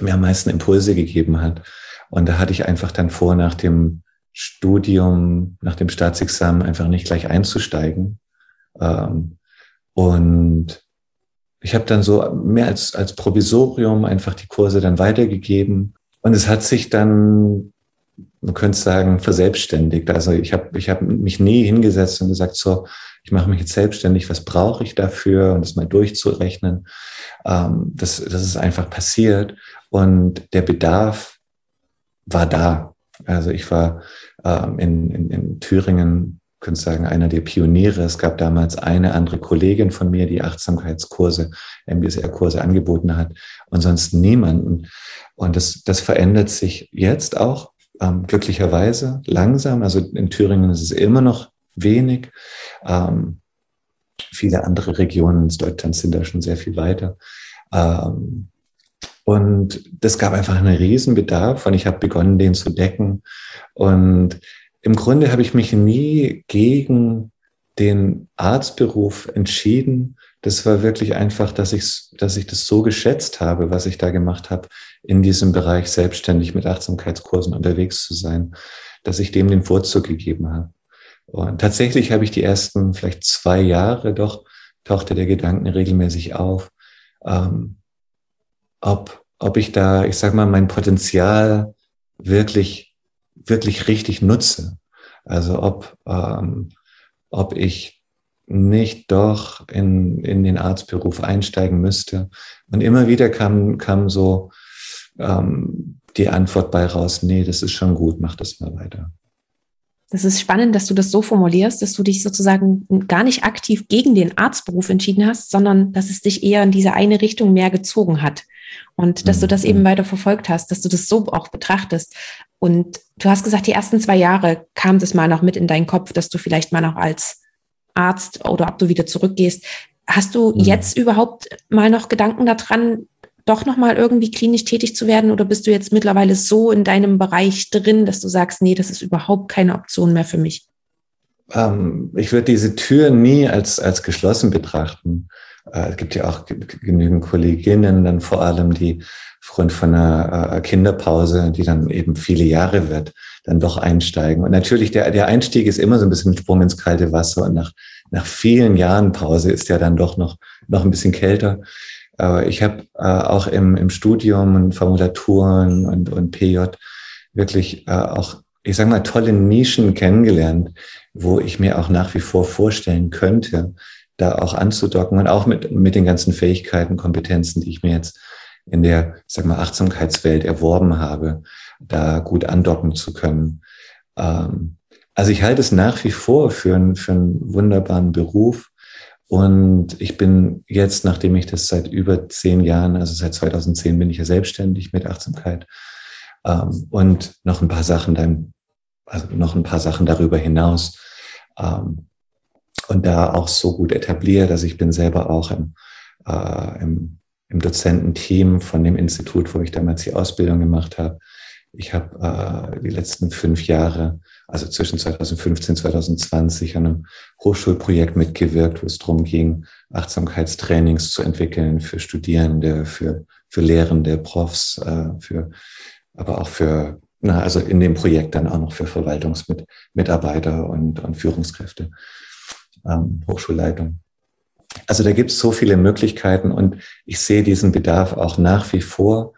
mir am meisten Impulse gegeben hat. Und da hatte ich einfach dann vor, nach dem Studium, nach dem Staatsexamen einfach nicht gleich einzusteigen. Ähm, und ich habe dann so mehr als, als Provisorium einfach die Kurse dann weitergegeben. Und es hat sich dann, man könnte sagen, verselbstständigt. Also ich habe ich hab mich nie hingesetzt und gesagt, so, ich mache mich jetzt selbstständig, was brauche ich dafür und das mal durchzurechnen. Ähm, das, das ist einfach passiert und der Bedarf war da. Also ich war ähm, in, in, in Thüringen, könnte sagen, einer der Pioniere. Es gab damals eine andere Kollegin von mir, die Achtsamkeitskurse, MBSR-Kurse angeboten hat und sonst niemanden. Und das, das verändert sich jetzt auch ähm, glücklicherweise langsam. Also in Thüringen ist es immer noch wenig. Ähm, viele andere Regionen in Deutschland sind da schon sehr viel weiter. Ähm, und das gab einfach einen Riesenbedarf und ich habe begonnen, den zu decken. Und im Grunde habe ich mich nie gegen den Arztberuf entschieden. Das war wirklich einfach, dass ich, dass ich das so geschätzt habe, was ich da gemacht habe, in diesem Bereich selbstständig mit Achtsamkeitskursen unterwegs zu sein, dass ich dem den Vorzug gegeben habe. Und tatsächlich habe ich die ersten vielleicht zwei Jahre doch, tauchte der Gedanken regelmäßig auf, ähm, ob, ob ich da, ich sag mal, mein Potenzial wirklich, wirklich richtig nutze. Also ob, ähm, ob ich nicht doch in, in den Arztberuf einsteigen müsste. Und immer wieder kam, kam so ähm, die Antwort bei raus, nee, das ist schon gut, mach das mal weiter. Das ist spannend, dass du das so formulierst, dass du dich sozusagen gar nicht aktiv gegen den Arztberuf entschieden hast, sondern dass es dich eher in diese eine Richtung mehr gezogen hat. Und dass mhm. du das eben weiter verfolgt hast, dass du das so auch betrachtest. Und du hast gesagt, die ersten zwei Jahre kam das mal noch mit in deinen Kopf, dass du vielleicht mal noch als Arzt oder ob du wieder zurückgehst. Hast du mhm. jetzt überhaupt mal noch Gedanken daran, doch nochmal irgendwie klinisch tätig zu werden? Oder bist du jetzt mittlerweile so in deinem Bereich drin, dass du sagst, nee, das ist überhaupt keine Option mehr für mich? Ähm, ich würde diese Tür nie als, als geschlossen betrachten. Äh, es gibt ja auch genügend Kolleginnen, dann vor allem, die aufgrund von einer äh, Kinderpause, die dann eben viele Jahre wird, dann doch einsteigen. Und natürlich, der, der Einstieg ist immer so ein bisschen Sprung ins kalte Wasser. Und nach, nach vielen Jahren Pause ist der dann doch noch, noch ein bisschen kälter. Aber ich habe äh, auch im, im Studium und Formulaturen und, und PJ wirklich äh, auch, ich sage mal, tolle Nischen kennengelernt, wo ich mir auch nach wie vor vorstellen könnte, da auch anzudocken und auch mit, mit den ganzen Fähigkeiten, Kompetenzen, die ich mir jetzt in der, sag mal, Achtsamkeitswelt erworben habe, da gut andocken zu können. Ähm, also ich halte es nach wie vor für, einen für einen wunderbaren Beruf, und ich bin jetzt, nachdem ich das seit über zehn Jahren, also seit 2010 bin ich ja selbstständig mit Achtsamkeit ähm, und noch ein paar Sachen dann, also noch ein paar Sachen darüber hinaus ähm, und da auch so gut etabliert, dass ich bin selber auch im, äh, im, im Dozententeam von dem Institut, wo ich damals die Ausbildung gemacht habe. Ich habe äh, die letzten fünf Jahre also zwischen 2015 und 2020 an einem Hochschulprojekt mitgewirkt, wo es darum ging, Achtsamkeitstrainings zu entwickeln für Studierende, für, für Lehrende, Profs, äh, für, aber auch für, na, also in dem Projekt dann auch noch für Verwaltungsmitarbeiter und, und Führungskräfte, ähm, Hochschulleitung. Also da gibt es so viele Möglichkeiten und ich sehe diesen Bedarf auch nach wie vor.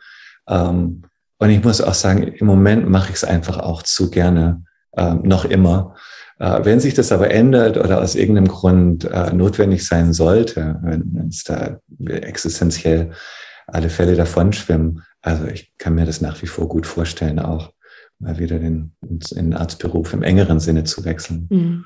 Ähm, und ich muss auch sagen, im Moment mache ich es einfach auch zu gerne, äh, noch immer. Äh, wenn sich das aber ändert oder aus irgendeinem Grund äh, notwendig sein sollte, wenn es da existenziell alle Fälle davon schwimmen, also ich kann mir das nach wie vor gut vorstellen, auch mal wieder den, in den Arztberuf im engeren Sinne zu wechseln. Mhm.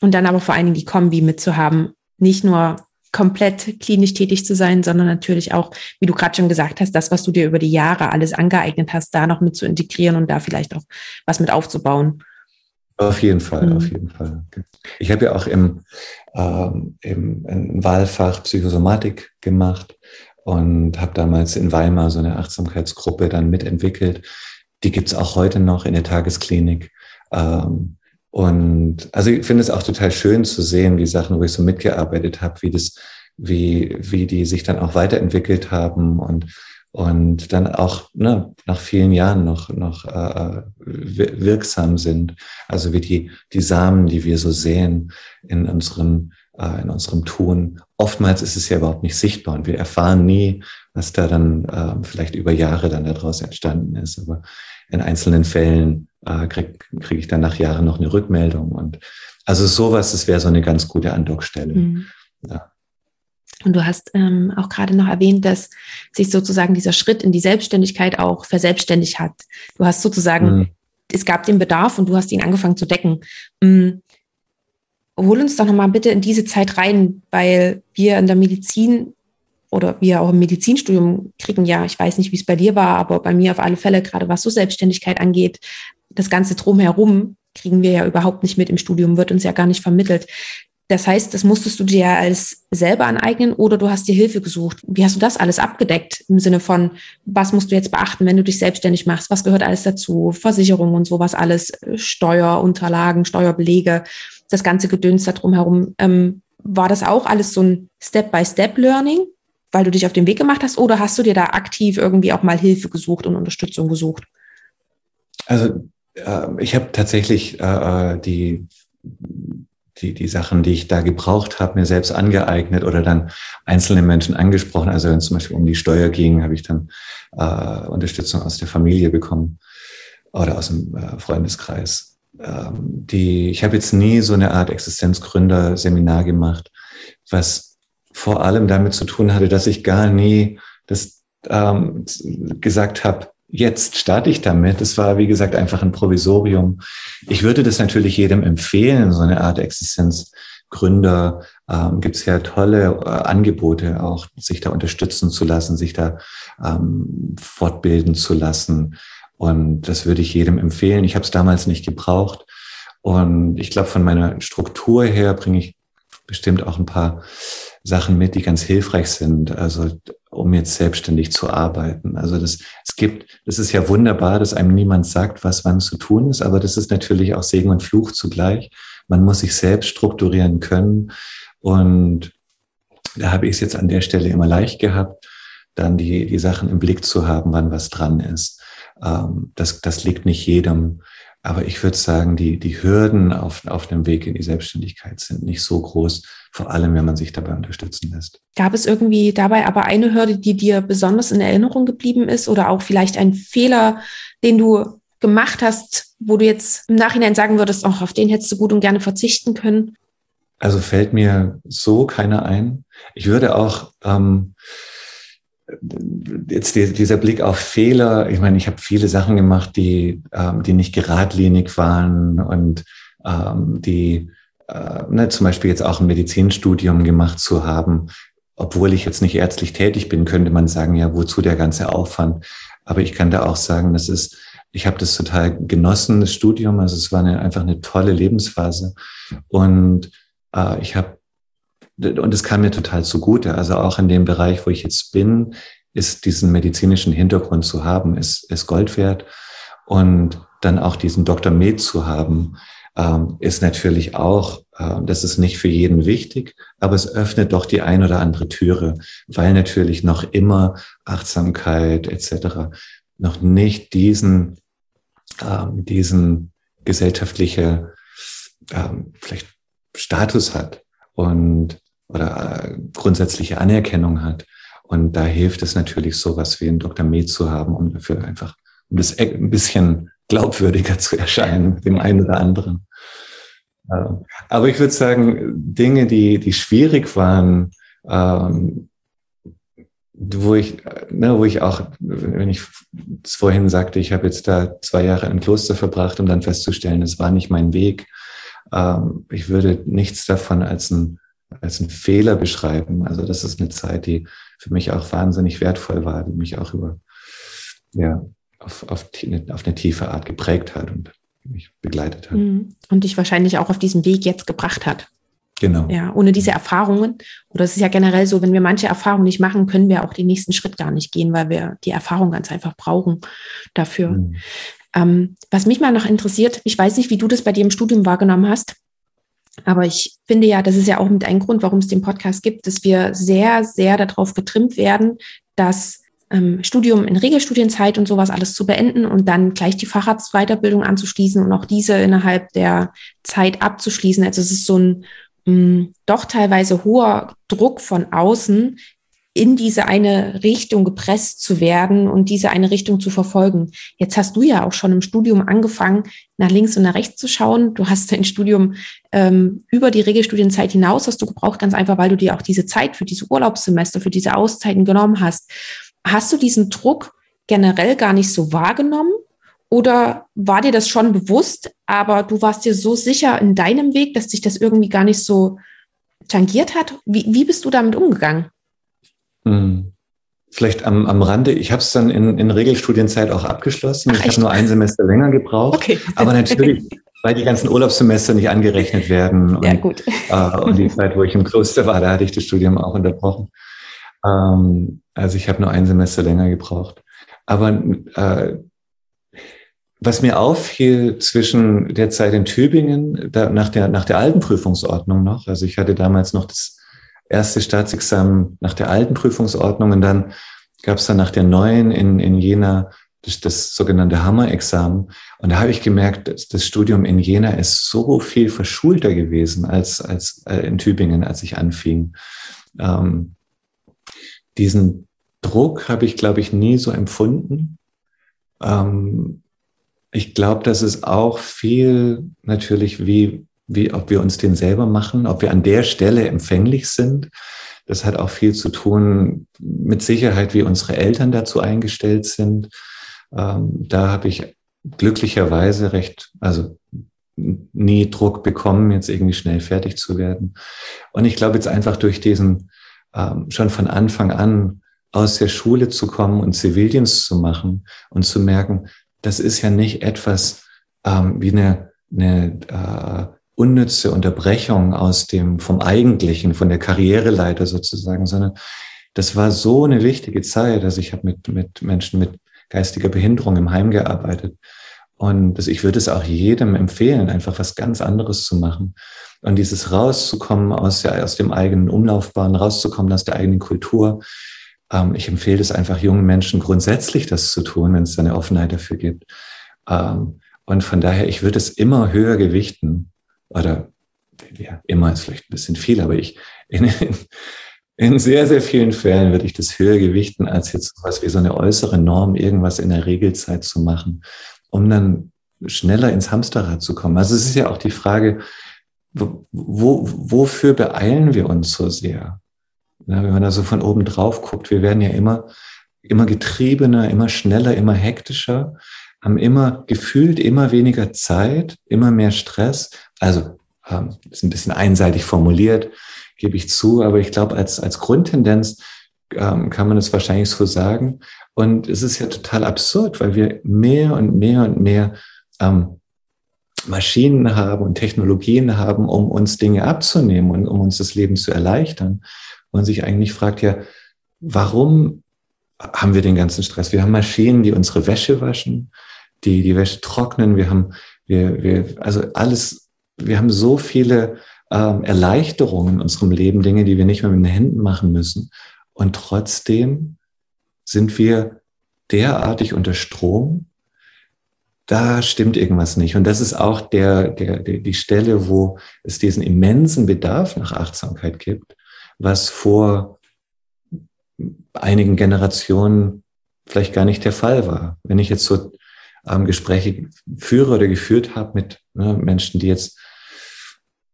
Und dann aber vor allen Dingen die Kombi mitzuhaben, nicht nur komplett klinisch tätig zu sein, sondern natürlich auch, wie du gerade schon gesagt hast, das, was du dir über die Jahre alles angeeignet hast, da noch mit zu integrieren und da vielleicht auch was mit aufzubauen. Auf jeden Fall, mhm. auf jeden Fall. Ich habe ja auch im, ähm, im, im Wahlfach Psychosomatik gemacht und habe damals in Weimar so eine Achtsamkeitsgruppe dann mitentwickelt. Die gibt's auch heute noch in der Tagesklinik. Ähm, und also ich finde es auch total schön zu sehen, die Sachen, wo ich so mitgearbeitet habe, wie das, wie, wie die sich dann auch weiterentwickelt haben und und dann auch ne, nach vielen Jahren noch, noch äh, wirksam sind. Also wie die, die Samen, die wir so sehen in unserem, äh, in unserem Tun. Oftmals ist es ja überhaupt nicht sichtbar und wir erfahren nie, was da dann äh, vielleicht über Jahre dann daraus entstanden ist. Aber in einzelnen Fällen äh, kriege krieg ich dann nach Jahren noch eine Rückmeldung. Und also sowas, das wäre so eine ganz gute Andockstelle. Mhm. Ja. Und du hast ähm, auch gerade noch erwähnt, dass sich sozusagen dieser Schritt in die Selbstständigkeit auch verselbstständigt hat. Du hast sozusagen, mhm. es gab den Bedarf und du hast ihn angefangen zu decken. Mhm. Hol uns doch nochmal bitte in diese Zeit rein, weil wir in der Medizin oder wir auch im Medizinstudium kriegen ja, ich weiß nicht, wie es bei dir war, aber bei mir auf alle Fälle, gerade was so Selbstständigkeit angeht, das Ganze drumherum kriegen wir ja überhaupt nicht mit im Studium, wird uns ja gar nicht vermittelt. Das heißt, das musstest du dir ja als selber aneignen oder du hast dir Hilfe gesucht. Wie hast du das alles abgedeckt im Sinne von, was musst du jetzt beachten, wenn du dich selbstständig machst? Was gehört alles dazu? Versicherung und sowas alles, Steuerunterlagen, Steuerbelege, das ganze Gedöns da drumherum. Ähm, war das auch alles so ein Step-by-Step-Learning, weil du dich auf den Weg gemacht hast oder hast du dir da aktiv irgendwie auch mal Hilfe gesucht und Unterstützung gesucht? Also äh, ich habe tatsächlich äh, äh die die, die Sachen, die ich da gebraucht habe, mir selbst angeeignet oder dann einzelne Menschen angesprochen. Also wenn es zum Beispiel um die Steuer ging, habe ich dann äh, Unterstützung aus der Familie bekommen oder aus dem äh, Freundeskreis. Ähm, die, ich habe jetzt nie so eine Art Existenzgründer-Seminar gemacht, was vor allem damit zu tun hatte, dass ich gar nie das ähm, gesagt habe, jetzt starte ich damit. Es war, wie gesagt, einfach ein Provisorium. Ich würde das natürlich jedem empfehlen, so eine Art Existenzgründer. Ähm, Gibt es ja tolle äh, Angebote, auch sich da unterstützen zu lassen, sich da ähm, fortbilden zu lassen. Und das würde ich jedem empfehlen. Ich habe es damals nicht gebraucht. Und ich glaube, von meiner Struktur her bringe ich bestimmt auch ein paar Sachen mit, die ganz hilfreich sind. Also um jetzt selbstständig zu arbeiten. Also das, es gibt, das ist ja wunderbar, dass einem niemand sagt, was wann zu tun ist, aber das ist natürlich auch Segen und Fluch zugleich. Man muss sich selbst strukturieren können und da habe ich es jetzt an der Stelle immer leicht gehabt, dann die, die Sachen im Blick zu haben, wann was dran ist. Ähm, das, das liegt nicht jedem. Aber ich würde sagen, die, die Hürden auf, auf dem Weg in die Selbstständigkeit sind nicht so groß, vor allem wenn man sich dabei unterstützen lässt. Gab es irgendwie dabei aber eine Hürde, die dir besonders in Erinnerung geblieben ist oder auch vielleicht ein Fehler, den du gemacht hast, wo du jetzt im Nachhinein sagen würdest, auch auf den hättest du gut und gerne verzichten können? Also fällt mir so keiner ein. Ich würde auch ähm, jetzt die, dieser Blick auf Fehler, ich meine, ich habe viele Sachen gemacht, die, ähm, die nicht geradlinig waren und ähm, die äh, ne, zum Beispiel jetzt auch ein Medizinstudium gemacht zu haben, obwohl ich jetzt nicht ärztlich tätig bin, könnte man sagen, ja, wozu der ganze Aufwand? Aber ich kann da auch sagen, das ist, ich habe das total genossen, das Studium. Also es war eine, einfach eine tolle Lebensphase. Und äh, ich habe und es kam mir total zugute. Also auch in dem Bereich, wo ich jetzt bin, ist diesen medizinischen Hintergrund zu haben, ist, ist Gold wert. Und dann auch diesen Dr. Med zu haben, ähm, ist natürlich auch, äh, das ist nicht für jeden wichtig, aber es öffnet doch die ein oder andere Türe, weil natürlich noch immer Achtsamkeit etc. noch nicht diesen, ähm, diesen gesellschaftliche ähm, vielleicht Status hat. Und oder äh, grundsätzliche Anerkennung hat. Und da hilft es natürlich, sowas wie einen Dr. Med zu haben, um dafür einfach, das ein bisschen glaubwürdiger zu erscheinen, dem einen oder anderen. Aber ich würde sagen, Dinge, die, die schwierig waren, ähm, wo ich, ne, wo ich auch, wenn ich vorhin sagte, ich habe jetzt da zwei Jahre im Kloster verbracht, um dann festzustellen, es war nicht mein Weg. Ähm, ich würde nichts davon als ein als einen Fehler beschreiben. Also das ist eine Zeit, die für mich auch wahnsinnig wertvoll war, die mich auch über, ja, auf, auf, auf eine tiefe Art geprägt hat und mich begleitet hat. Mhm. Und dich wahrscheinlich auch auf diesem Weg jetzt gebracht hat. Genau. Ja, ohne diese Erfahrungen, oder es ist ja generell so, wenn wir manche Erfahrungen nicht machen, können wir auch den nächsten Schritt gar nicht gehen, weil wir die Erfahrung ganz einfach brauchen dafür. Mhm. Ähm, was mich mal noch interessiert, ich weiß nicht, wie du das bei dir im Studium wahrgenommen hast, aber ich finde ja, das ist ja auch mit ein Grund, warum es den Podcast gibt, dass wir sehr, sehr darauf getrimmt werden, dass ähm, Studium in Regelstudienzeit und sowas alles zu beenden und dann gleich die Facharztweiterbildung anzuschließen und auch diese innerhalb der Zeit abzuschließen. Also es ist so ein mh, mm, doch teilweise hoher Druck von außen, in diese eine Richtung gepresst zu werden und diese eine Richtung zu verfolgen. Jetzt hast du ja auch schon im Studium angefangen, nach links und nach rechts zu schauen. Du hast dein Studium ähm, über die Regelstudienzeit hinaus hast du gebraucht, ganz einfach, weil du dir auch diese Zeit für diese Urlaubssemester, für diese Auszeiten genommen hast. Hast du diesen Druck generell gar nicht so wahrgenommen? Oder war dir das schon bewusst, aber du warst dir so sicher in deinem Weg, dass dich das irgendwie gar nicht so tangiert hat? Wie, wie bist du damit umgegangen? Hm. Vielleicht am, am Rande, ich habe es dann in, in Regelstudienzeit auch abgeschlossen. Ach, ich habe nur ein Semester länger gebraucht. Okay. Aber natürlich, weil die ganzen Urlaubssemester nicht angerechnet werden. Und, ja, gut. Äh, und die Zeit, wo ich im Kloster war, da hatte ich das Studium auch unterbrochen. Ähm, also ich habe nur ein Semester länger gebraucht. Aber äh, was mir auffiel zwischen der Zeit in Tübingen, da, nach, der, nach der alten Prüfungsordnung noch, also ich hatte damals noch das erste Staatsexamen nach der alten Prüfungsordnung und dann gab es dann nach der neuen in, in Jena das, das sogenannte Hammer-Examen. Und da habe ich gemerkt, dass das Studium in Jena ist so viel verschulter gewesen als, als äh, in Tübingen, als ich anfing. Ähm, diesen Druck habe ich, glaube ich, nie so empfunden. Ähm, ich glaube, dass es auch viel natürlich wie wie, ob wir uns den selber machen, ob wir an der Stelle empfänglich sind. Das hat auch viel zu tun mit Sicherheit, wie unsere Eltern dazu eingestellt sind. Ähm, da habe ich glücklicherweise recht, also nie Druck bekommen, jetzt irgendwie schnell fertig zu werden. Und ich glaube jetzt einfach durch diesen ähm, schon von Anfang an aus der Schule zu kommen und Zivildienst zu machen und zu merken, das ist ja nicht etwas ähm, wie eine, eine äh, unnütze Unterbrechung aus dem, vom Eigentlichen, von der Karriereleiter sozusagen, sondern das war so eine wichtige Zeit. Also ich habe mit, mit Menschen mit geistiger Behinderung im Heim gearbeitet. Und das, ich würde es auch jedem empfehlen, einfach was ganz anderes zu machen. Und dieses rauszukommen aus, der, aus dem eigenen Umlaufbahn, rauszukommen aus der eigenen Kultur. Ähm, ich empfehle es einfach jungen Menschen grundsätzlich, das zu tun, wenn es eine Offenheit dafür gibt. Ähm, und von daher, ich würde es immer höher gewichten oder ja, immer ist vielleicht ein bisschen viel, aber ich, in, in sehr, sehr vielen Fällen würde ich das höher gewichten, als jetzt was wie so eine äußere Norm, irgendwas in der Regelzeit zu machen, um dann schneller ins Hamsterrad zu kommen. Also es ist ja auch die Frage, wo, wofür beeilen wir uns so sehr? Ja, wenn man da so von oben drauf guckt, wir werden ja immer, immer getriebener, immer schneller, immer hektischer haben immer gefühlt immer weniger Zeit, immer mehr Stress. Also ähm, ist ein bisschen einseitig formuliert, gebe ich zu, aber ich glaube, als, als Grundtendenz ähm, kann man es wahrscheinlich so sagen. Und es ist ja total absurd, weil wir mehr und mehr und mehr ähm, Maschinen haben und Technologien haben, um uns Dinge abzunehmen und um uns das Leben zu erleichtern. Und sich eigentlich fragt ja, warum haben wir den ganzen Stress? Wir haben Maschinen, die unsere Wäsche waschen die die Wäsche trocknen. Wir haben, wir, wir, also alles, wir haben so viele ähm, Erleichterungen in unserem Leben, Dinge, die wir nicht mehr mit den Händen machen müssen. Und trotzdem sind wir derartig unter Strom, da stimmt irgendwas nicht. Und das ist auch der, der, die Stelle, wo es diesen immensen Bedarf nach Achtsamkeit gibt, was vor einigen Generationen vielleicht gar nicht der Fall war. Wenn ich jetzt so ähm, Gespräche führe oder geführt habe mit ne, Menschen, die jetzt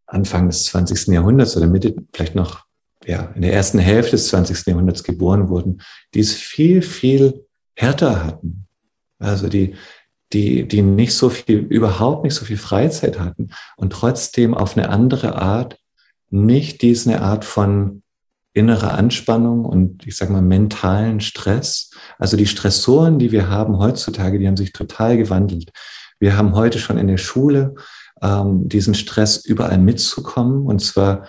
Anfang des 20. Jahrhunderts oder Mitte, vielleicht noch ja, in der ersten Hälfte des 20. Jahrhunderts geboren wurden, die es viel, viel härter hatten. Also die, die, die nicht so viel, überhaupt nicht so viel Freizeit hatten und trotzdem auf eine andere Art nicht diese Art von innere Anspannung und ich sage mal mentalen Stress. Also die Stressoren, die wir haben heutzutage, die haben sich total gewandelt. Wir haben heute schon in der Schule ähm, diesen Stress überall mitzukommen und zwar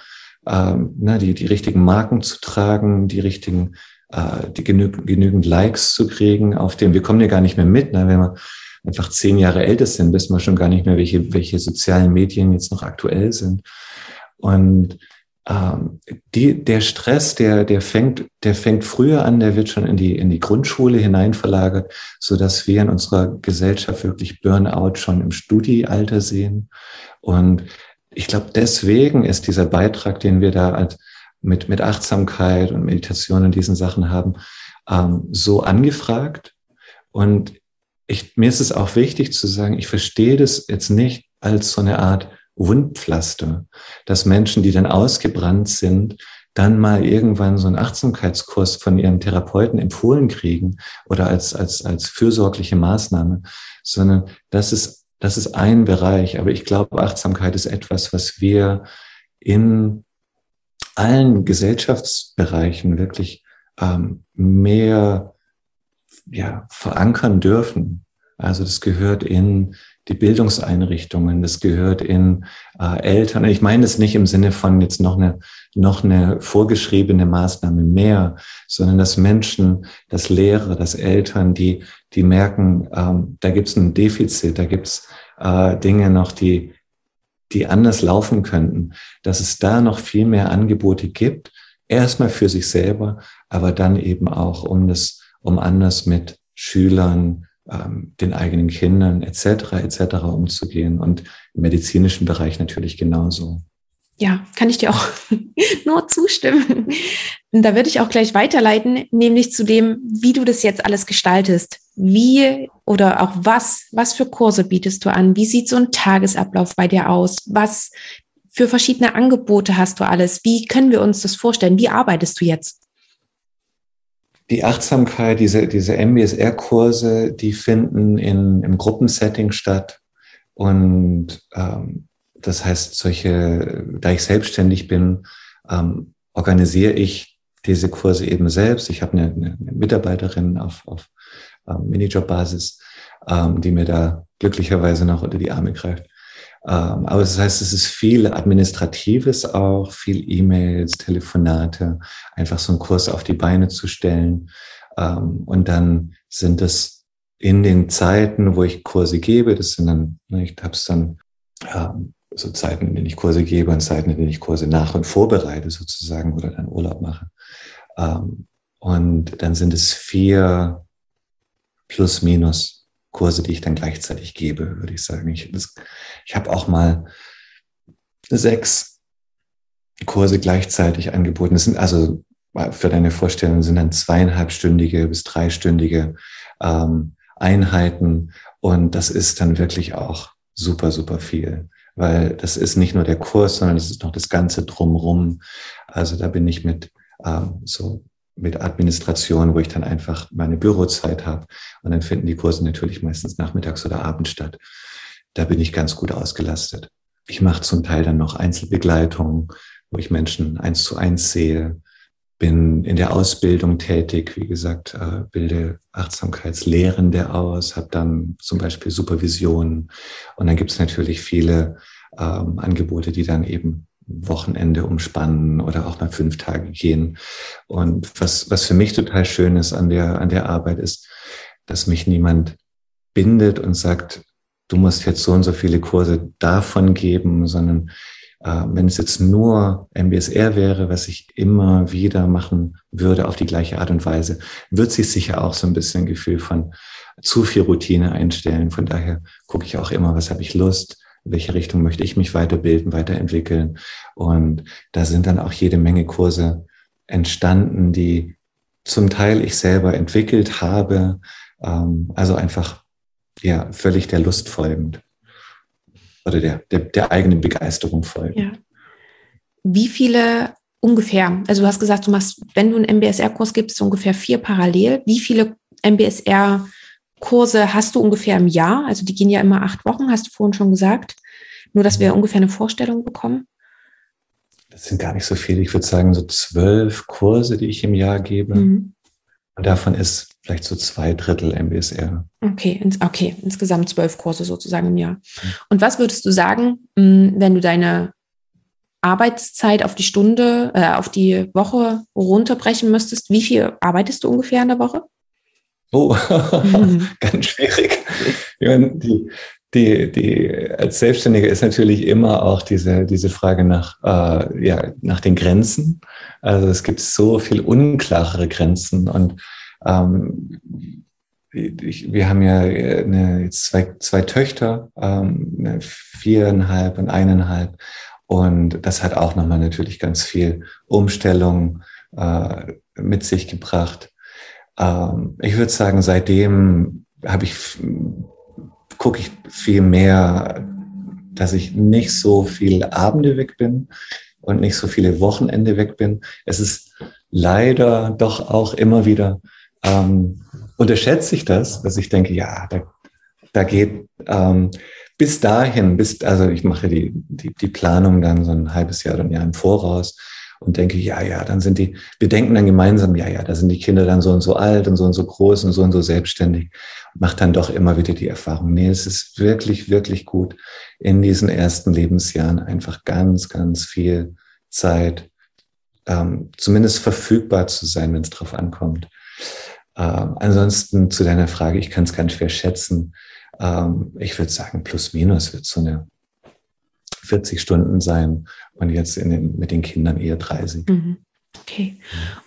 ähm, na, die, die richtigen Marken zu tragen, die richtigen, äh, die genü genügend Likes zu kriegen auf dem, wir kommen ja gar nicht mehr mit, ne, wenn wir einfach zehn Jahre älter sind, wissen wir schon gar nicht mehr, welche, welche sozialen Medien jetzt noch aktuell sind. Und ähm, die, der Stress, der, der fängt, der fängt früher an, der wird schon in die, in die Grundschule hinein verlagert, so dass wir in unserer Gesellschaft wirklich Burnout schon im Studiealter sehen. Und ich glaube, deswegen ist dieser Beitrag, den wir da als, mit, mit Achtsamkeit und Meditation und diesen Sachen haben, ähm, so angefragt. Und ich, mir ist es auch wichtig zu sagen, ich verstehe das jetzt nicht als so eine Art Wundpflaster, dass Menschen, die dann ausgebrannt sind, dann mal irgendwann so einen Achtsamkeitskurs von ihrem Therapeuten empfohlen kriegen oder als, als, als fürsorgliche Maßnahme, sondern das ist, das ist ein Bereich. Aber ich glaube, Achtsamkeit ist etwas, was wir in allen Gesellschaftsbereichen wirklich ähm, mehr ja, verankern dürfen. Also das gehört in die Bildungseinrichtungen, das gehört in äh, Eltern. Ich meine es nicht im Sinne von jetzt noch eine, noch eine vorgeschriebene Maßnahme mehr, sondern dass Menschen, dass Lehrer, dass Eltern, die, die merken, ähm, da gibt es ein Defizit, da gibt es äh, Dinge noch, die, die anders laufen könnten, dass es da noch viel mehr Angebote gibt, erstmal für sich selber, aber dann eben auch, um das, um anders mit Schülern, ähm, den eigenen Kindern etc. etc. umzugehen und im medizinischen Bereich natürlich genauso. Ja, kann ich dir auch nur zustimmen. Und da würde ich auch gleich weiterleiten, nämlich zu dem, wie du das jetzt alles gestaltest. Wie oder auch was, was für Kurse bietest du an? Wie sieht so ein Tagesablauf bei dir aus? Was für verschiedene Angebote hast du alles? Wie können wir uns das vorstellen? Wie arbeitest du jetzt? Die Achtsamkeit, diese, diese MBSR-Kurse, die finden in, im Gruppensetting statt. Und ähm, das heißt, solche, da ich selbstständig bin, ähm, organisiere ich diese Kurse eben selbst. Ich habe eine, eine Mitarbeiterin auf, auf ähm, Minijob-Basis, ähm, die mir da glücklicherweise noch unter die Arme greift. Ähm, aber das heißt, es ist viel Administratives auch, viel E-Mails, Telefonate, einfach so einen Kurs auf die Beine zu stellen. Ähm, und dann sind es in den Zeiten, wo ich Kurse gebe, das sind dann, ne, ich habe es dann ähm, so Zeiten, in denen ich Kurse gebe und Zeiten, in denen ich Kurse nach und vorbereite sozusagen oder dann Urlaub mache. Und dann sind es vier plus minus Kurse, die ich dann gleichzeitig gebe, würde ich sagen. Ich, ich habe auch mal sechs Kurse gleichzeitig angeboten. Das sind also für deine Vorstellung sind dann zweieinhalbstündige bis dreistündige ähm, Einheiten und das ist dann wirklich auch super, super viel, weil das ist nicht nur der Kurs, sondern das ist noch das Ganze drumrum. Also da bin ich mit ähm, so mit Administration, wo ich dann einfach meine Bürozeit habe. Und dann finden die Kurse natürlich meistens nachmittags oder abends statt. Da bin ich ganz gut ausgelastet. Ich mache zum Teil dann noch Einzelbegleitungen, wo ich Menschen eins zu eins sehe, bin in der Ausbildung tätig, wie gesagt, äh, bilde Achtsamkeitslehrende aus, habe dann zum Beispiel Supervision und dann gibt es natürlich viele ähm, Angebote, die dann eben Wochenende umspannen oder auch mal fünf Tage gehen. Und was, was für mich total schön ist an der, an der Arbeit ist, dass mich niemand bindet und sagt, du musst jetzt so und so viele Kurse davon geben, sondern äh, wenn es jetzt nur MBSR wäre, was ich immer wieder machen würde auf die gleiche Art und Weise, wird sich sicher auch so ein bisschen Gefühl von zu viel Routine einstellen. Von daher gucke ich auch immer, was habe ich Lust, in welche Richtung möchte ich mich weiterbilden, weiterentwickeln. Und da sind dann auch jede Menge Kurse entstanden, die zum Teil ich selber entwickelt habe. Ähm, also einfach ja völlig der Lust folgend oder der, der, der eigenen Begeisterung folgend. Ja. Wie viele ungefähr, also du hast gesagt, du machst, wenn du einen MBSR-Kurs gibst, ungefähr vier parallel. Wie viele MBSR Kurse hast du ungefähr im Jahr? Also die gehen ja immer acht Wochen, hast du vorhin schon gesagt. Nur, dass wir mhm. ungefähr eine Vorstellung bekommen. Das sind gar nicht so viele. Ich würde sagen, so zwölf Kurse, die ich im Jahr gebe. Mhm. Und davon ist vielleicht so zwei Drittel MBSR. Okay, ins, okay, insgesamt zwölf Kurse sozusagen im Jahr. Mhm. Und was würdest du sagen, mm, wenn du deine Arbeitszeit auf die Stunde, äh, auf die Woche runterbrechen müsstest? Wie viel arbeitest du ungefähr in der Woche? Oh, mhm. ganz schwierig. Meine, die, die, die als Selbstständiger ist natürlich immer auch diese, diese Frage nach, äh, ja, nach den Grenzen. Also es gibt so viel unklarere Grenzen und ähm, ich, wir haben ja eine, jetzt zwei, zwei Töchter, ähm, viereinhalb und eineinhalb. Und das hat auch nochmal natürlich ganz viel Umstellung äh, mit sich gebracht. Ähm, ich würde sagen, seitdem habe ich gucke ich viel mehr, dass ich nicht so viele Abende weg bin und nicht so viele Wochenende weg bin. Es ist leider doch auch immer wieder, ähm, unterschätze ich das, dass ich denke, ja, da, da geht ähm, bis dahin, bis, also ich mache die, die, die Planung dann so ein halbes Jahr oder ein Jahr im Voraus und denke, ja, ja, dann sind die, wir denken dann gemeinsam, ja, ja, da sind die Kinder dann so und so alt und so und so groß und so und so selbstständig. Macht dann doch immer wieder die Erfahrung, nee, es ist wirklich, wirklich gut, in diesen ersten Lebensjahren einfach ganz, ganz viel Zeit, ähm, zumindest verfügbar zu sein, wenn es drauf ankommt. Ähm, ansonsten zu deiner Frage, ich kann es ganz schwer schätzen. Ähm, ich würde sagen, plus minus wird so eine 40 Stunden sein und jetzt den, mit den Kindern eher 30. Mhm. Okay.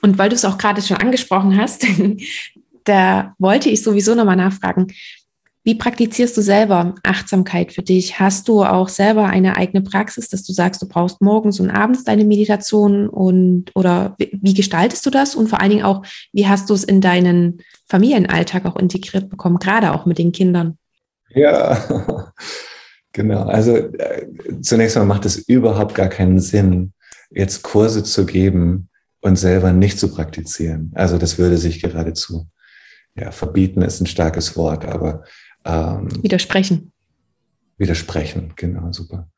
Und weil du es auch gerade schon angesprochen hast, da wollte ich sowieso nochmal nachfragen. Wie praktizierst du selber Achtsamkeit für dich? Hast du auch selber eine eigene Praxis, dass du sagst, du brauchst morgens und abends deine Meditation und oder wie gestaltest du das? Und vor allen Dingen auch, wie hast du es in deinen Familienalltag auch integriert bekommen, gerade auch mit den Kindern? Ja, Genau, also äh, zunächst mal macht es überhaupt gar keinen Sinn, jetzt Kurse zu geben und selber nicht zu praktizieren. Also das würde sich geradezu, ja, verbieten ist ein starkes Wort, aber ähm, widersprechen. Widersprechen, genau, super.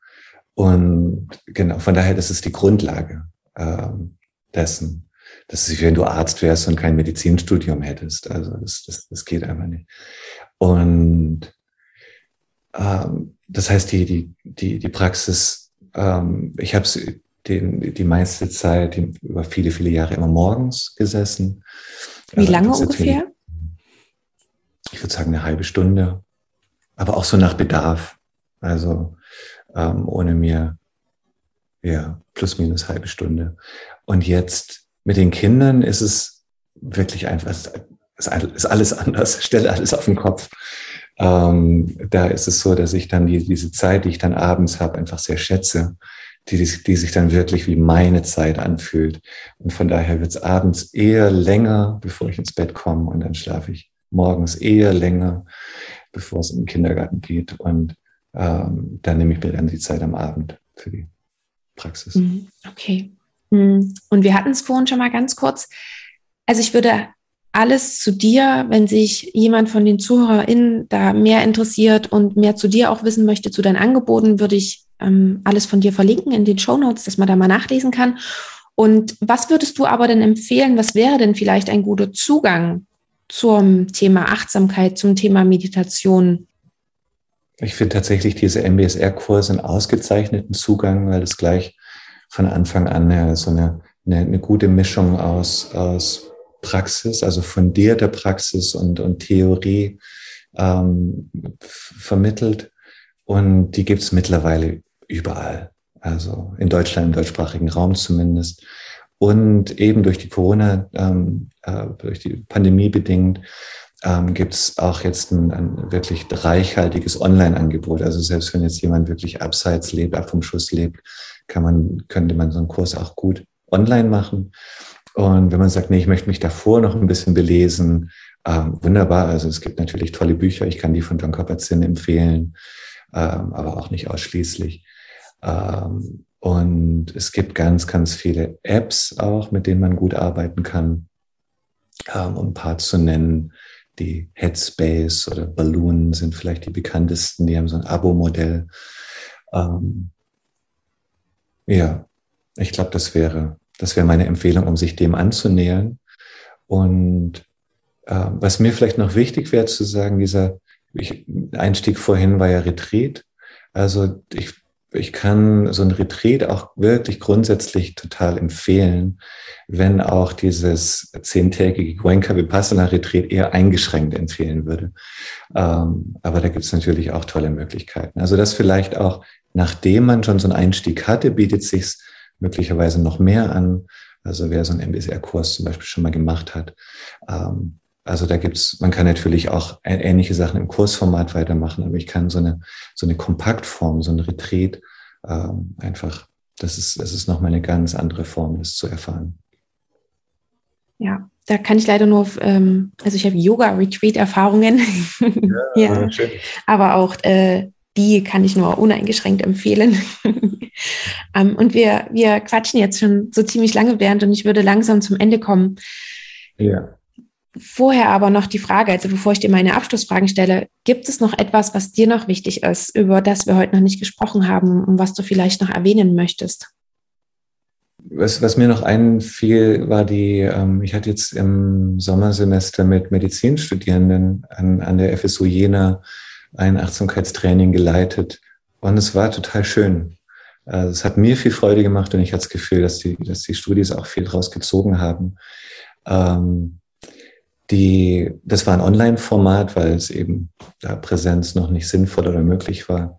Und genau, von daher, das ist die Grundlage ähm, dessen. Das ist, wenn du Arzt wärst und kein Medizinstudium hättest. Also das, das, das geht einfach nicht. Und ähm, das heißt, die, die, die, die Praxis, ähm, ich habe die, die meiste Zeit die, über viele, viele Jahre immer morgens gesessen. Wie also, lange ungefähr? Ich würde sagen eine halbe Stunde, aber auch so nach Bedarf. Also ähm, ohne mir, ja, plus minus halbe Stunde. Und jetzt mit den Kindern ist es wirklich einfach, ist alles anders, stelle alles auf den Kopf. Ähm, da ist es so, dass ich dann die, diese Zeit, die ich dann abends habe, einfach sehr schätze, die, die sich dann wirklich wie meine Zeit anfühlt. Und von daher wird es abends eher länger, bevor ich ins Bett komme und dann schlafe ich morgens eher länger, bevor es in den Kindergarten geht. Und ähm, dann nehme ich mir dann die Zeit am Abend für die Praxis. Mhm. Okay. Mhm. Und wir hatten es vorhin schon mal ganz kurz. Also ich würde alles zu dir, wenn sich jemand von den ZuhörerInnen da mehr interessiert und mehr zu dir auch wissen möchte, zu deinen Angeboten, würde ich ähm, alles von dir verlinken in den Show Notes, dass man da mal nachlesen kann. Und was würdest du aber denn empfehlen? Was wäre denn vielleicht ein guter Zugang zum Thema Achtsamkeit, zum Thema Meditation? Ich finde tatsächlich diese MBSR-Kurse einen ausgezeichneten Zugang, weil es gleich von Anfang an so eine, eine, eine gute Mischung aus, aus Praxis, also fundierte Praxis und, und Theorie ähm, vermittelt. Und die gibt es mittlerweile überall. Also in Deutschland, im deutschsprachigen Raum zumindest. Und eben durch die Corona, ähm, äh, durch die Pandemie bedingt, ähm, gibt es auch jetzt ein, ein wirklich reichhaltiges Online-Angebot. Also selbst wenn jetzt jemand wirklich abseits lebt, ab vom Schuss lebt, kann man, könnte man so einen Kurs auch gut online machen. Und wenn man sagt, nee, ich möchte mich davor noch ein bisschen belesen, ähm, wunderbar. Also es gibt natürlich tolle Bücher. Ich kann die von John Kabat-Zinn empfehlen, ähm, aber auch nicht ausschließlich. Ähm, und es gibt ganz, ganz viele Apps auch, mit denen man gut arbeiten kann. Ähm, um ein paar zu nennen, die Headspace oder Balloon sind vielleicht die bekanntesten. Die haben so ein Abo-Modell. Ähm, ja, ich glaube, das wäre das wäre meine Empfehlung, um sich dem anzunähern. Und äh, was mir vielleicht noch wichtig wäre zu sagen, dieser ich, Einstieg vorhin war ja Retreat. Also ich ich kann so ein Retreat auch wirklich grundsätzlich total empfehlen, wenn auch dieses zehntägige Goenka Vipassana Retreat eher eingeschränkt empfehlen würde. Ähm, aber da gibt es natürlich auch tolle Möglichkeiten. Also das vielleicht auch, nachdem man schon so einen Einstieg hatte, bietet sich möglicherweise noch mehr an. Also wer so einen MBSR-Kurs zum Beispiel schon mal gemacht hat. Ähm, also da gibt's, man kann natürlich auch ähnliche Sachen im Kursformat weitermachen, aber ich kann so eine, so eine Kompaktform, so ein Retreat ähm, einfach, das ist, das ist nochmal eine ganz andere Form, das zu erfahren. Ja, da kann ich leider nur, ähm, also ich habe Yoga-Retreat-Erfahrungen, ja, ja. aber auch äh, die kann ich nur uneingeschränkt empfehlen. um, und wir, wir quatschen jetzt schon so ziemlich lange während und ich würde langsam zum Ende kommen. Ja. Vorher aber noch die Frage, also bevor ich dir meine Abschlussfragen stelle, gibt es noch etwas, was dir noch wichtig ist, über das wir heute noch nicht gesprochen haben und was du vielleicht noch erwähnen möchtest? Was, was mir noch einfiel, war die, ähm, ich hatte jetzt im Sommersemester mit Medizinstudierenden an, an der FSU Jena ein Achtsamkeitstraining geleitet und es war total schön. Also es hat mir viel Freude gemacht und ich hatte das Gefühl, dass die, dass die Studis auch viel draus gezogen haben. Ähm, die, das war ein Online-Format, weil es eben da Präsenz noch nicht sinnvoll oder möglich war.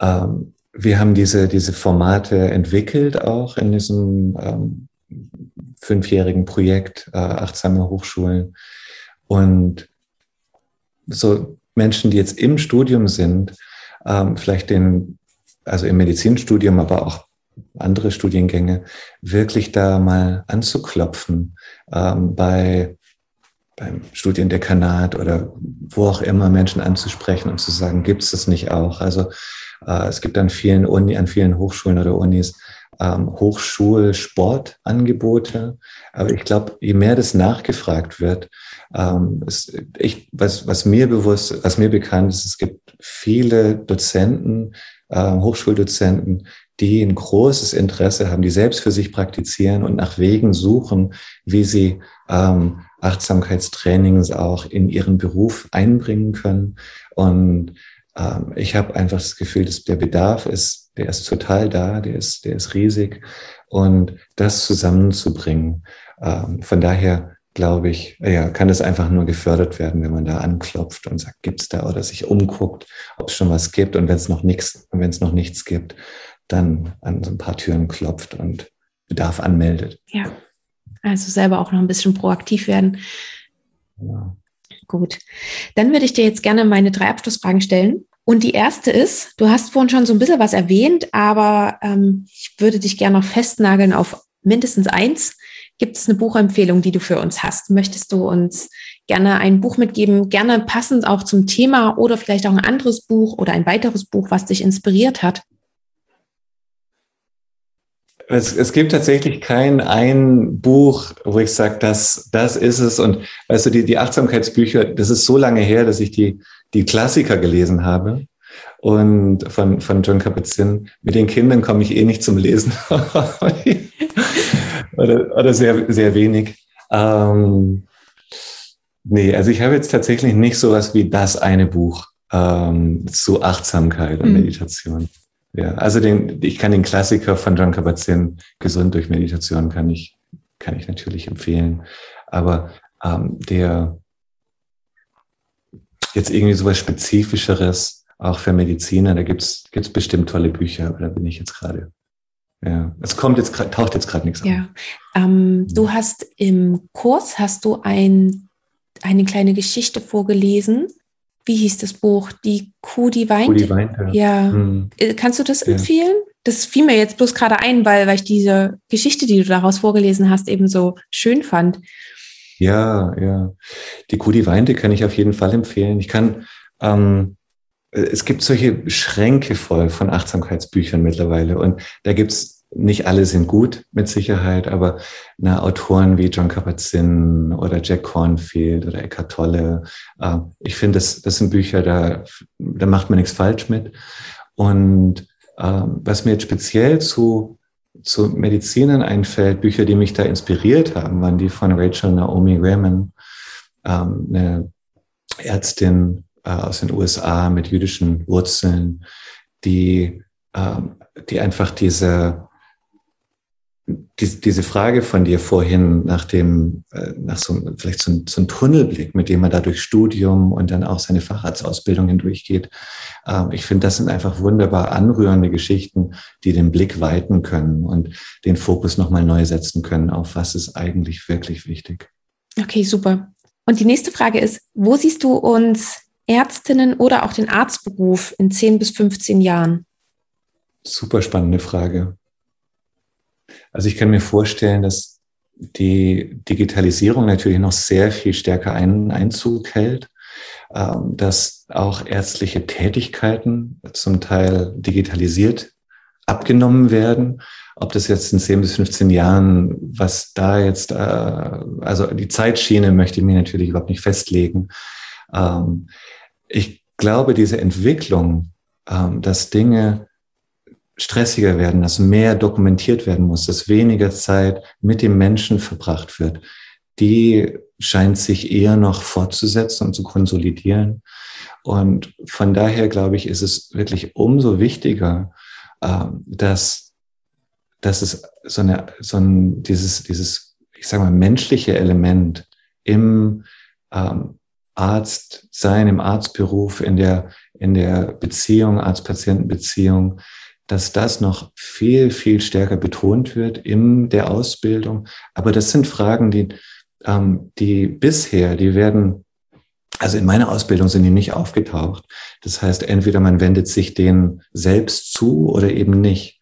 Ähm, wir haben diese, diese Formate entwickelt auch in diesem ähm, fünfjährigen Projekt äh, Achtsame Hochschulen. Und so Menschen, die jetzt im Studium sind, ähm, vielleicht den, also im Medizinstudium, aber auch andere Studiengänge, wirklich da mal anzuklopfen ähm, bei beim Studiendekanat oder wo auch immer Menschen anzusprechen und zu sagen, gibt es das nicht auch? Also äh, es gibt an vielen Uni, an vielen Hochschulen oder Unis ähm, Hochschulsportangebote. Aber ich glaube, je mehr das nachgefragt wird, ähm, es, ich, was, was mir bewusst, was mir bekannt ist, es gibt viele Dozenten, äh, Hochschuldozenten, die ein großes Interesse haben, die selbst für sich praktizieren und nach Wegen suchen, wie sie ähm, Achtsamkeitstrainings auch in ihren Beruf einbringen können. Und ähm, ich habe einfach das Gefühl, dass der Bedarf ist, der ist total da, der ist, der ist riesig. Und das zusammenzubringen, ähm, von daher glaube ich, ja, kann das einfach nur gefördert werden, wenn man da anklopft und sagt, gibt's da oder sich umguckt, ob es schon was gibt und wenn es noch nichts, wenn es noch nichts gibt, dann an so ein paar Türen klopft und Bedarf anmeldet. Ja, also selber auch noch ein bisschen proaktiv werden. Ja. Gut. Dann würde ich dir jetzt gerne meine drei Abschlussfragen stellen. Und die erste ist, du hast vorhin schon so ein bisschen was erwähnt, aber ähm, ich würde dich gerne noch festnageln auf mindestens eins. Gibt es eine Buchempfehlung, die du für uns hast? Möchtest du uns gerne ein Buch mitgeben, gerne passend auch zum Thema oder vielleicht auch ein anderes Buch oder ein weiteres Buch, was dich inspiriert hat? Es, es gibt tatsächlich kein ein Buch, wo ich sage, das, das ist es. Und weißt du, die, die Achtsamkeitsbücher, das ist so lange her, dass ich die, die Klassiker gelesen habe. Und von, von John Kabat-Zinn. Mit den Kindern komme ich eh nicht zum Lesen. oder, oder sehr, sehr wenig. Ähm, nee, also ich habe jetzt tatsächlich nicht sowas wie das eine Buch ähm, zu Achtsamkeit und mhm. Meditation. Ja, also den, ich kann den Klassiker von John Kabat-Zinn, Gesund durch Meditation, kann ich, kann ich natürlich empfehlen. Aber ähm, der jetzt irgendwie sowas Spezifischeres, auch für Mediziner, da gibt's gibt's bestimmt tolle Bücher, aber da bin ich jetzt gerade. Ja, es kommt jetzt taucht jetzt gerade nichts ja. Ähm, du hast im Kurs hast du ein, eine kleine Geschichte vorgelesen wie hieß das Buch? Die Kuh, die weint. Kuh, die weint ja. ja. Hm. Äh, kannst du das ja. empfehlen? Das fiel mir jetzt bloß gerade ein, weil, weil ich diese Geschichte, die du daraus vorgelesen hast, eben so schön fand. Ja, ja. Die Kuh, die weinte, kann ich auf jeden Fall empfehlen. Ich kann, ähm, äh, es gibt solche Schränke voll von Achtsamkeitsbüchern mittlerweile und da gibt's nicht alle sind gut, mit Sicherheit, aber na, Autoren wie John Kabat-Zinn oder Jack Cornfield oder Eckhart Tolle, äh, ich finde, das, das sind Bücher, da, da macht man nichts falsch mit. Und äh, was mir jetzt speziell zu, zu Medizinern einfällt, Bücher, die mich da inspiriert haben, waren die von Rachel Naomi Remen, ähm, eine Ärztin äh, aus den USA mit jüdischen Wurzeln, die ähm, die einfach diese, die, diese Frage von dir vorhin nach dem, äh, nach so, vielleicht so, so ein Tunnelblick, mit dem man da durch Studium und dann auch seine Facharztausbildung hindurchgeht. Ähm, ich finde, das sind einfach wunderbar anrührende Geschichten, die den Blick weiten können und den Fokus nochmal neu setzen können auf was ist eigentlich wirklich wichtig. Okay, super. Und die nächste Frage ist, wo siehst du uns Ärztinnen oder auch den Arztberuf in 10 bis 15 Jahren? Super spannende Frage. Also ich kann mir vorstellen, dass die Digitalisierung natürlich noch sehr viel stärker einen Einzug hält, ähm, dass auch ärztliche Tätigkeiten zum Teil digitalisiert abgenommen werden. Ob das jetzt in 10 bis 15 Jahren, was da jetzt, äh, also die Zeitschiene möchte ich mir natürlich überhaupt nicht festlegen. Ähm, ich glaube, diese Entwicklung, ähm, dass Dinge stressiger werden, dass mehr dokumentiert werden muss, dass weniger Zeit mit dem Menschen verbracht wird, die scheint sich eher noch fortzusetzen und zu konsolidieren. Und von daher glaube ich, ist es wirklich umso wichtiger, ähm, dass, dass es so eine, so ein, dieses, dieses, ich sage mal, menschliche Element im ähm, Arzt sein, im Arztberuf, in der, in der Beziehung, Arzt-Patienten-Beziehung, dass das noch viel, viel stärker betont wird in der Ausbildung. Aber das sind Fragen, die, ähm, die bisher, die werden, also in meiner Ausbildung sind die nicht aufgetaucht. Das heißt, entweder man wendet sich denen selbst zu oder eben nicht.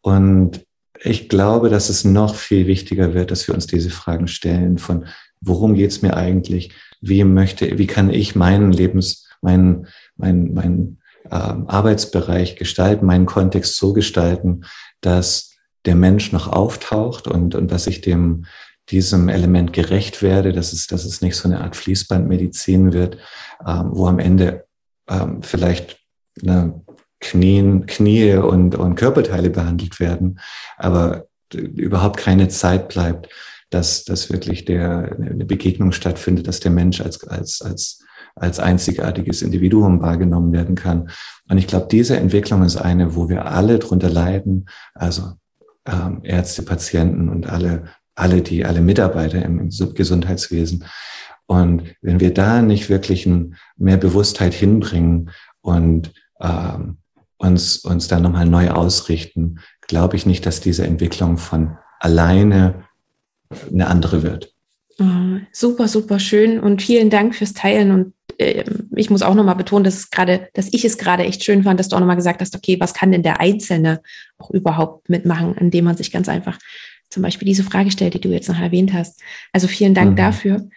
Und ich glaube, dass es noch viel wichtiger wird, dass wir uns diese Fragen stellen von, worum geht's mir eigentlich? Wie möchte, wie kann ich meinen Lebens, meinen, meinen, meinen ähm, Arbeitsbereich gestalten, meinen Kontext so gestalten, dass der Mensch noch auftaucht und, und dass ich dem, diesem Element gerecht werde, dass es, dass es nicht so eine Art Fließbandmedizin wird, ähm, wo am Ende ähm, vielleicht eine Knien, Knie und, und Körperteile behandelt werden, aber überhaupt keine Zeit bleibt, dass, dass wirklich der, eine Begegnung stattfindet, dass der Mensch als, als, als als einzigartiges Individuum wahrgenommen werden kann. Und ich glaube, diese Entwicklung ist eine, wo wir alle drunter leiden, also ähm, Ärzte, Patienten und alle, alle die, alle Mitarbeiter im Gesundheitswesen. Und wenn wir da nicht wirklich ein, mehr Bewusstheit hinbringen und ähm, uns, uns dann nochmal neu ausrichten, glaube ich nicht, dass diese Entwicklung von alleine eine andere wird. Oh, super, super schön und vielen Dank fürs Teilen und äh, ich muss auch nochmal betonen, dass es gerade, dass ich es gerade echt schön fand, dass du auch nochmal gesagt hast, okay, was kann denn der Einzelne auch überhaupt mitmachen, indem man sich ganz einfach zum Beispiel diese Frage stellt, die du jetzt noch erwähnt hast. Also vielen Dank mhm. dafür.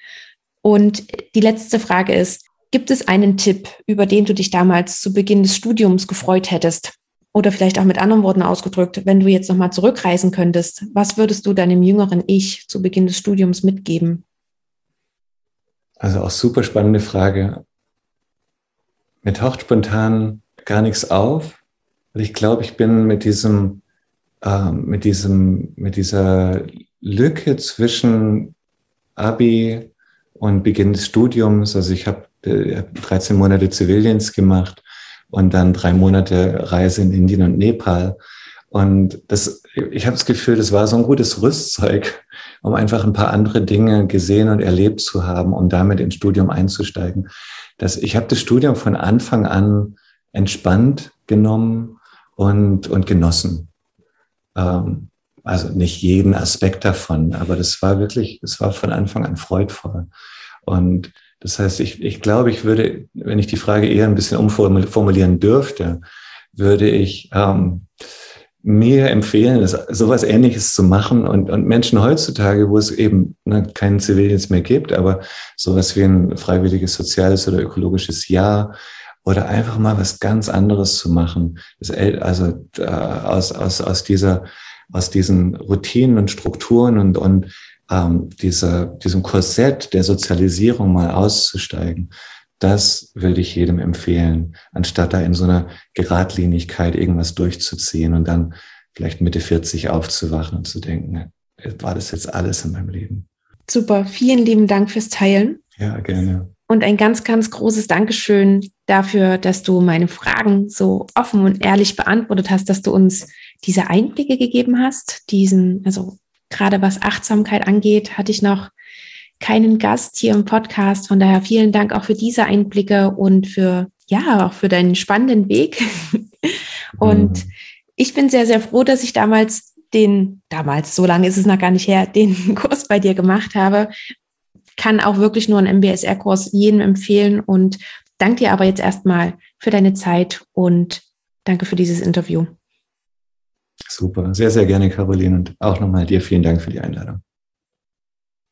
Und die letzte Frage ist, gibt es einen Tipp, über den du dich damals zu Beginn des Studiums gefreut hättest? Oder vielleicht auch mit anderen Worten ausgedrückt, wenn du jetzt nochmal zurückreisen könntest, was würdest du deinem jüngeren Ich zu Beginn des Studiums mitgeben? Also auch super spannende Frage. Mir taucht spontan gar nichts auf, weil ich glaube, ich bin mit diesem, äh, mit diesem, mit dieser Lücke zwischen Abi und Beginn des Studiums. Also ich habe äh, 13 Monate Zivildienst gemacht und dann drei Monate Reise in Indien und Nepal. Und das, ich habe das Gefühl, das war so ein gutes Rüstzeug, um einfach ein paar andere Dinge gesehen und erlebt zu haben, um damit ins Studium einzusteigen. Das, ich habe das Studium von Anfang an entspannt genommen und, und genossen. Ähm, also nicht jeden Aspekt davon, aber das war wirklich, es war von Anfang an freudvoll. Und das heißt, ich, ich glaube, ich würde, wenn ich die Frage eher ein bisschen umformulieren dürfte, würde ich ähm, mir empfehlen, sowas Ähnliches zu machen und, und Menschen heutzutage, wo es eben ne, keinen Zivildienst mehr gibt, aber sowas wie ein freiwilliges soziales oder ökologisches Jahr oder einfach mal was ganz anderes zu machen. Das, also äh, aus, aus, aus dieser, aus diesen Routinen und Strukturen und, und ähm, dieser, diesem Korsett der Sozialisierung mal auszusteigen das würde ich jedem empfehlen, anstatt da in so einer Geradlinigkeit irgendwas durchzuziehen und dann vielleicht Mitte 40 aufzuwachen und zu denken, war das jetzt alles in meinem Leben? Super, vielen lieben Dank fürs Teilen. Ja, gerne. Und ein ganz, ganz großes Dankeschön dafür, dass du meine Fragen so offen und ehrlich beantwortet hast, dass du uns diese Einblicke gegeben hast. Diesen, also gerade was Achtsamkeit angeht, hatte ich noch keinen Gast hier im Podcast. Von daher vielen Dank auch für diese Einblicke und für, ja, auch für deinen spannenden Weg. und mhm. ich bin sehr, sehr froh, dass ich damals den, damals, so lange ist es noch gar nicht her, den Kurs bei dir gemacht habe. Kann auch wirklich nur einen MBSR-Kurs jedem empfehlen und danke dir aber jetzt erstmal für deine Zeit und danke für dieses Interview. Super, sehr, sehr gerne, Caroline. Und auch nochmal dir vielen Dank für die Einladung.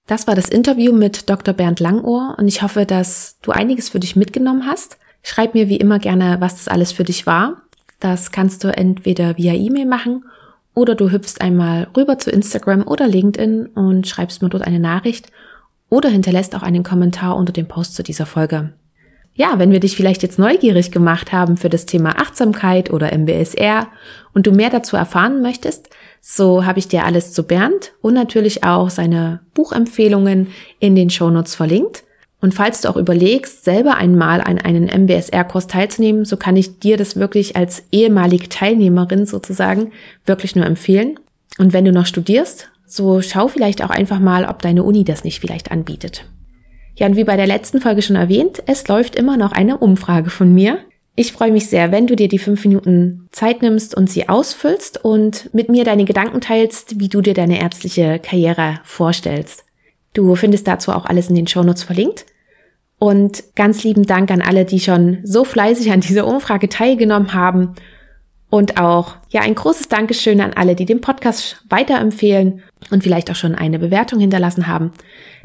Das war das Interview mit Dr. Bernd Langohr und ich hoffe, dass du einiges für dich mitgenommen hast. Schreib mir wie immer gerne, was das alles für dich war. Das kannst du entweder via E-Mail machen oder du hüpfst einmal rüber zu Instagram oder LinkedIn und schreibst mir dort eine Nachricht oder hinterlässt auch einen Kommentar unter dem Post zu dieser Folge. Ja, wenn wir dich vielleicht jetzt neugierig gemacht haben für das Thema Achtsamkeit oder MBSR und du mehr dazu erfahren möchtest, so habe ich dir alles zu Bernd und natürlich auch seine Buchempfehlungen in den Shownotes verlinkt. Und falls du auch überlegst, selber einmal an einen MBSR-Kurs teilzunehmen, so kann ich dir das wirklich als ehemalige Teilnehmerin sozusagen wirklich nur empfehlen. Und wenn du noch studierst, so schau vielleicht auch einfach mal, ob deine Uni das nicht vielleicht anbietet. Ja, und wie bei der letzten Folge schon erwähnt, es läuft immer noch eine Umfrage von mir. Ich freue mich sehr, wenn du dir die fünf Minuten Zeit nimmst und sie ausfüllst und mit mir deine Gedanken teilst, wie du dir deine ärztliche Karriere vorstellst. Du findest dazu auch alles in den Shownotes verlinkt. Und ganz lieben Dank an alle, die schon so fleißig an dieser Umfrage teilgenommen haben. Und auch, ja, ein großes Dankeschön an alle, die den Podcast weiterempfehlen und vielleicht auch schon eine Bewertung hinterlassen haben.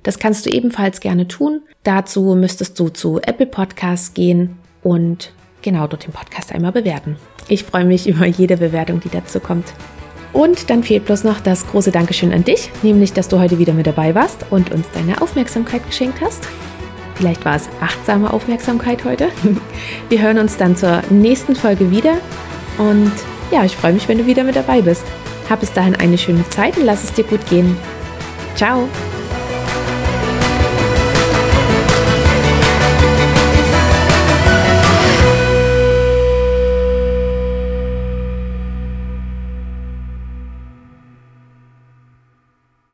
Das kannst du ebenfalls gerne tun. Dazu müsstest du zu Apple Podcasts gehen und genau dort den Podcast einmal bewerten. Ich freue mich über jede Bewertung, die dazu kommt. Und dann fehlt bloß noch das große Dankeschön an dich, nämlich, dass du heute wieder mit dabei warst und uns deine Aufmerksamkeit geschenkt hast. Vielleicht war es achtsame Aufmerksamkeit heute. Wir hören uns dann zur nächsten Folge wieder. Und ja, ich freue mich, wenn du wieder mit dabei bist. Hab bis dahin eine schöne Zeit und lass es dir gut gehen. Ciao!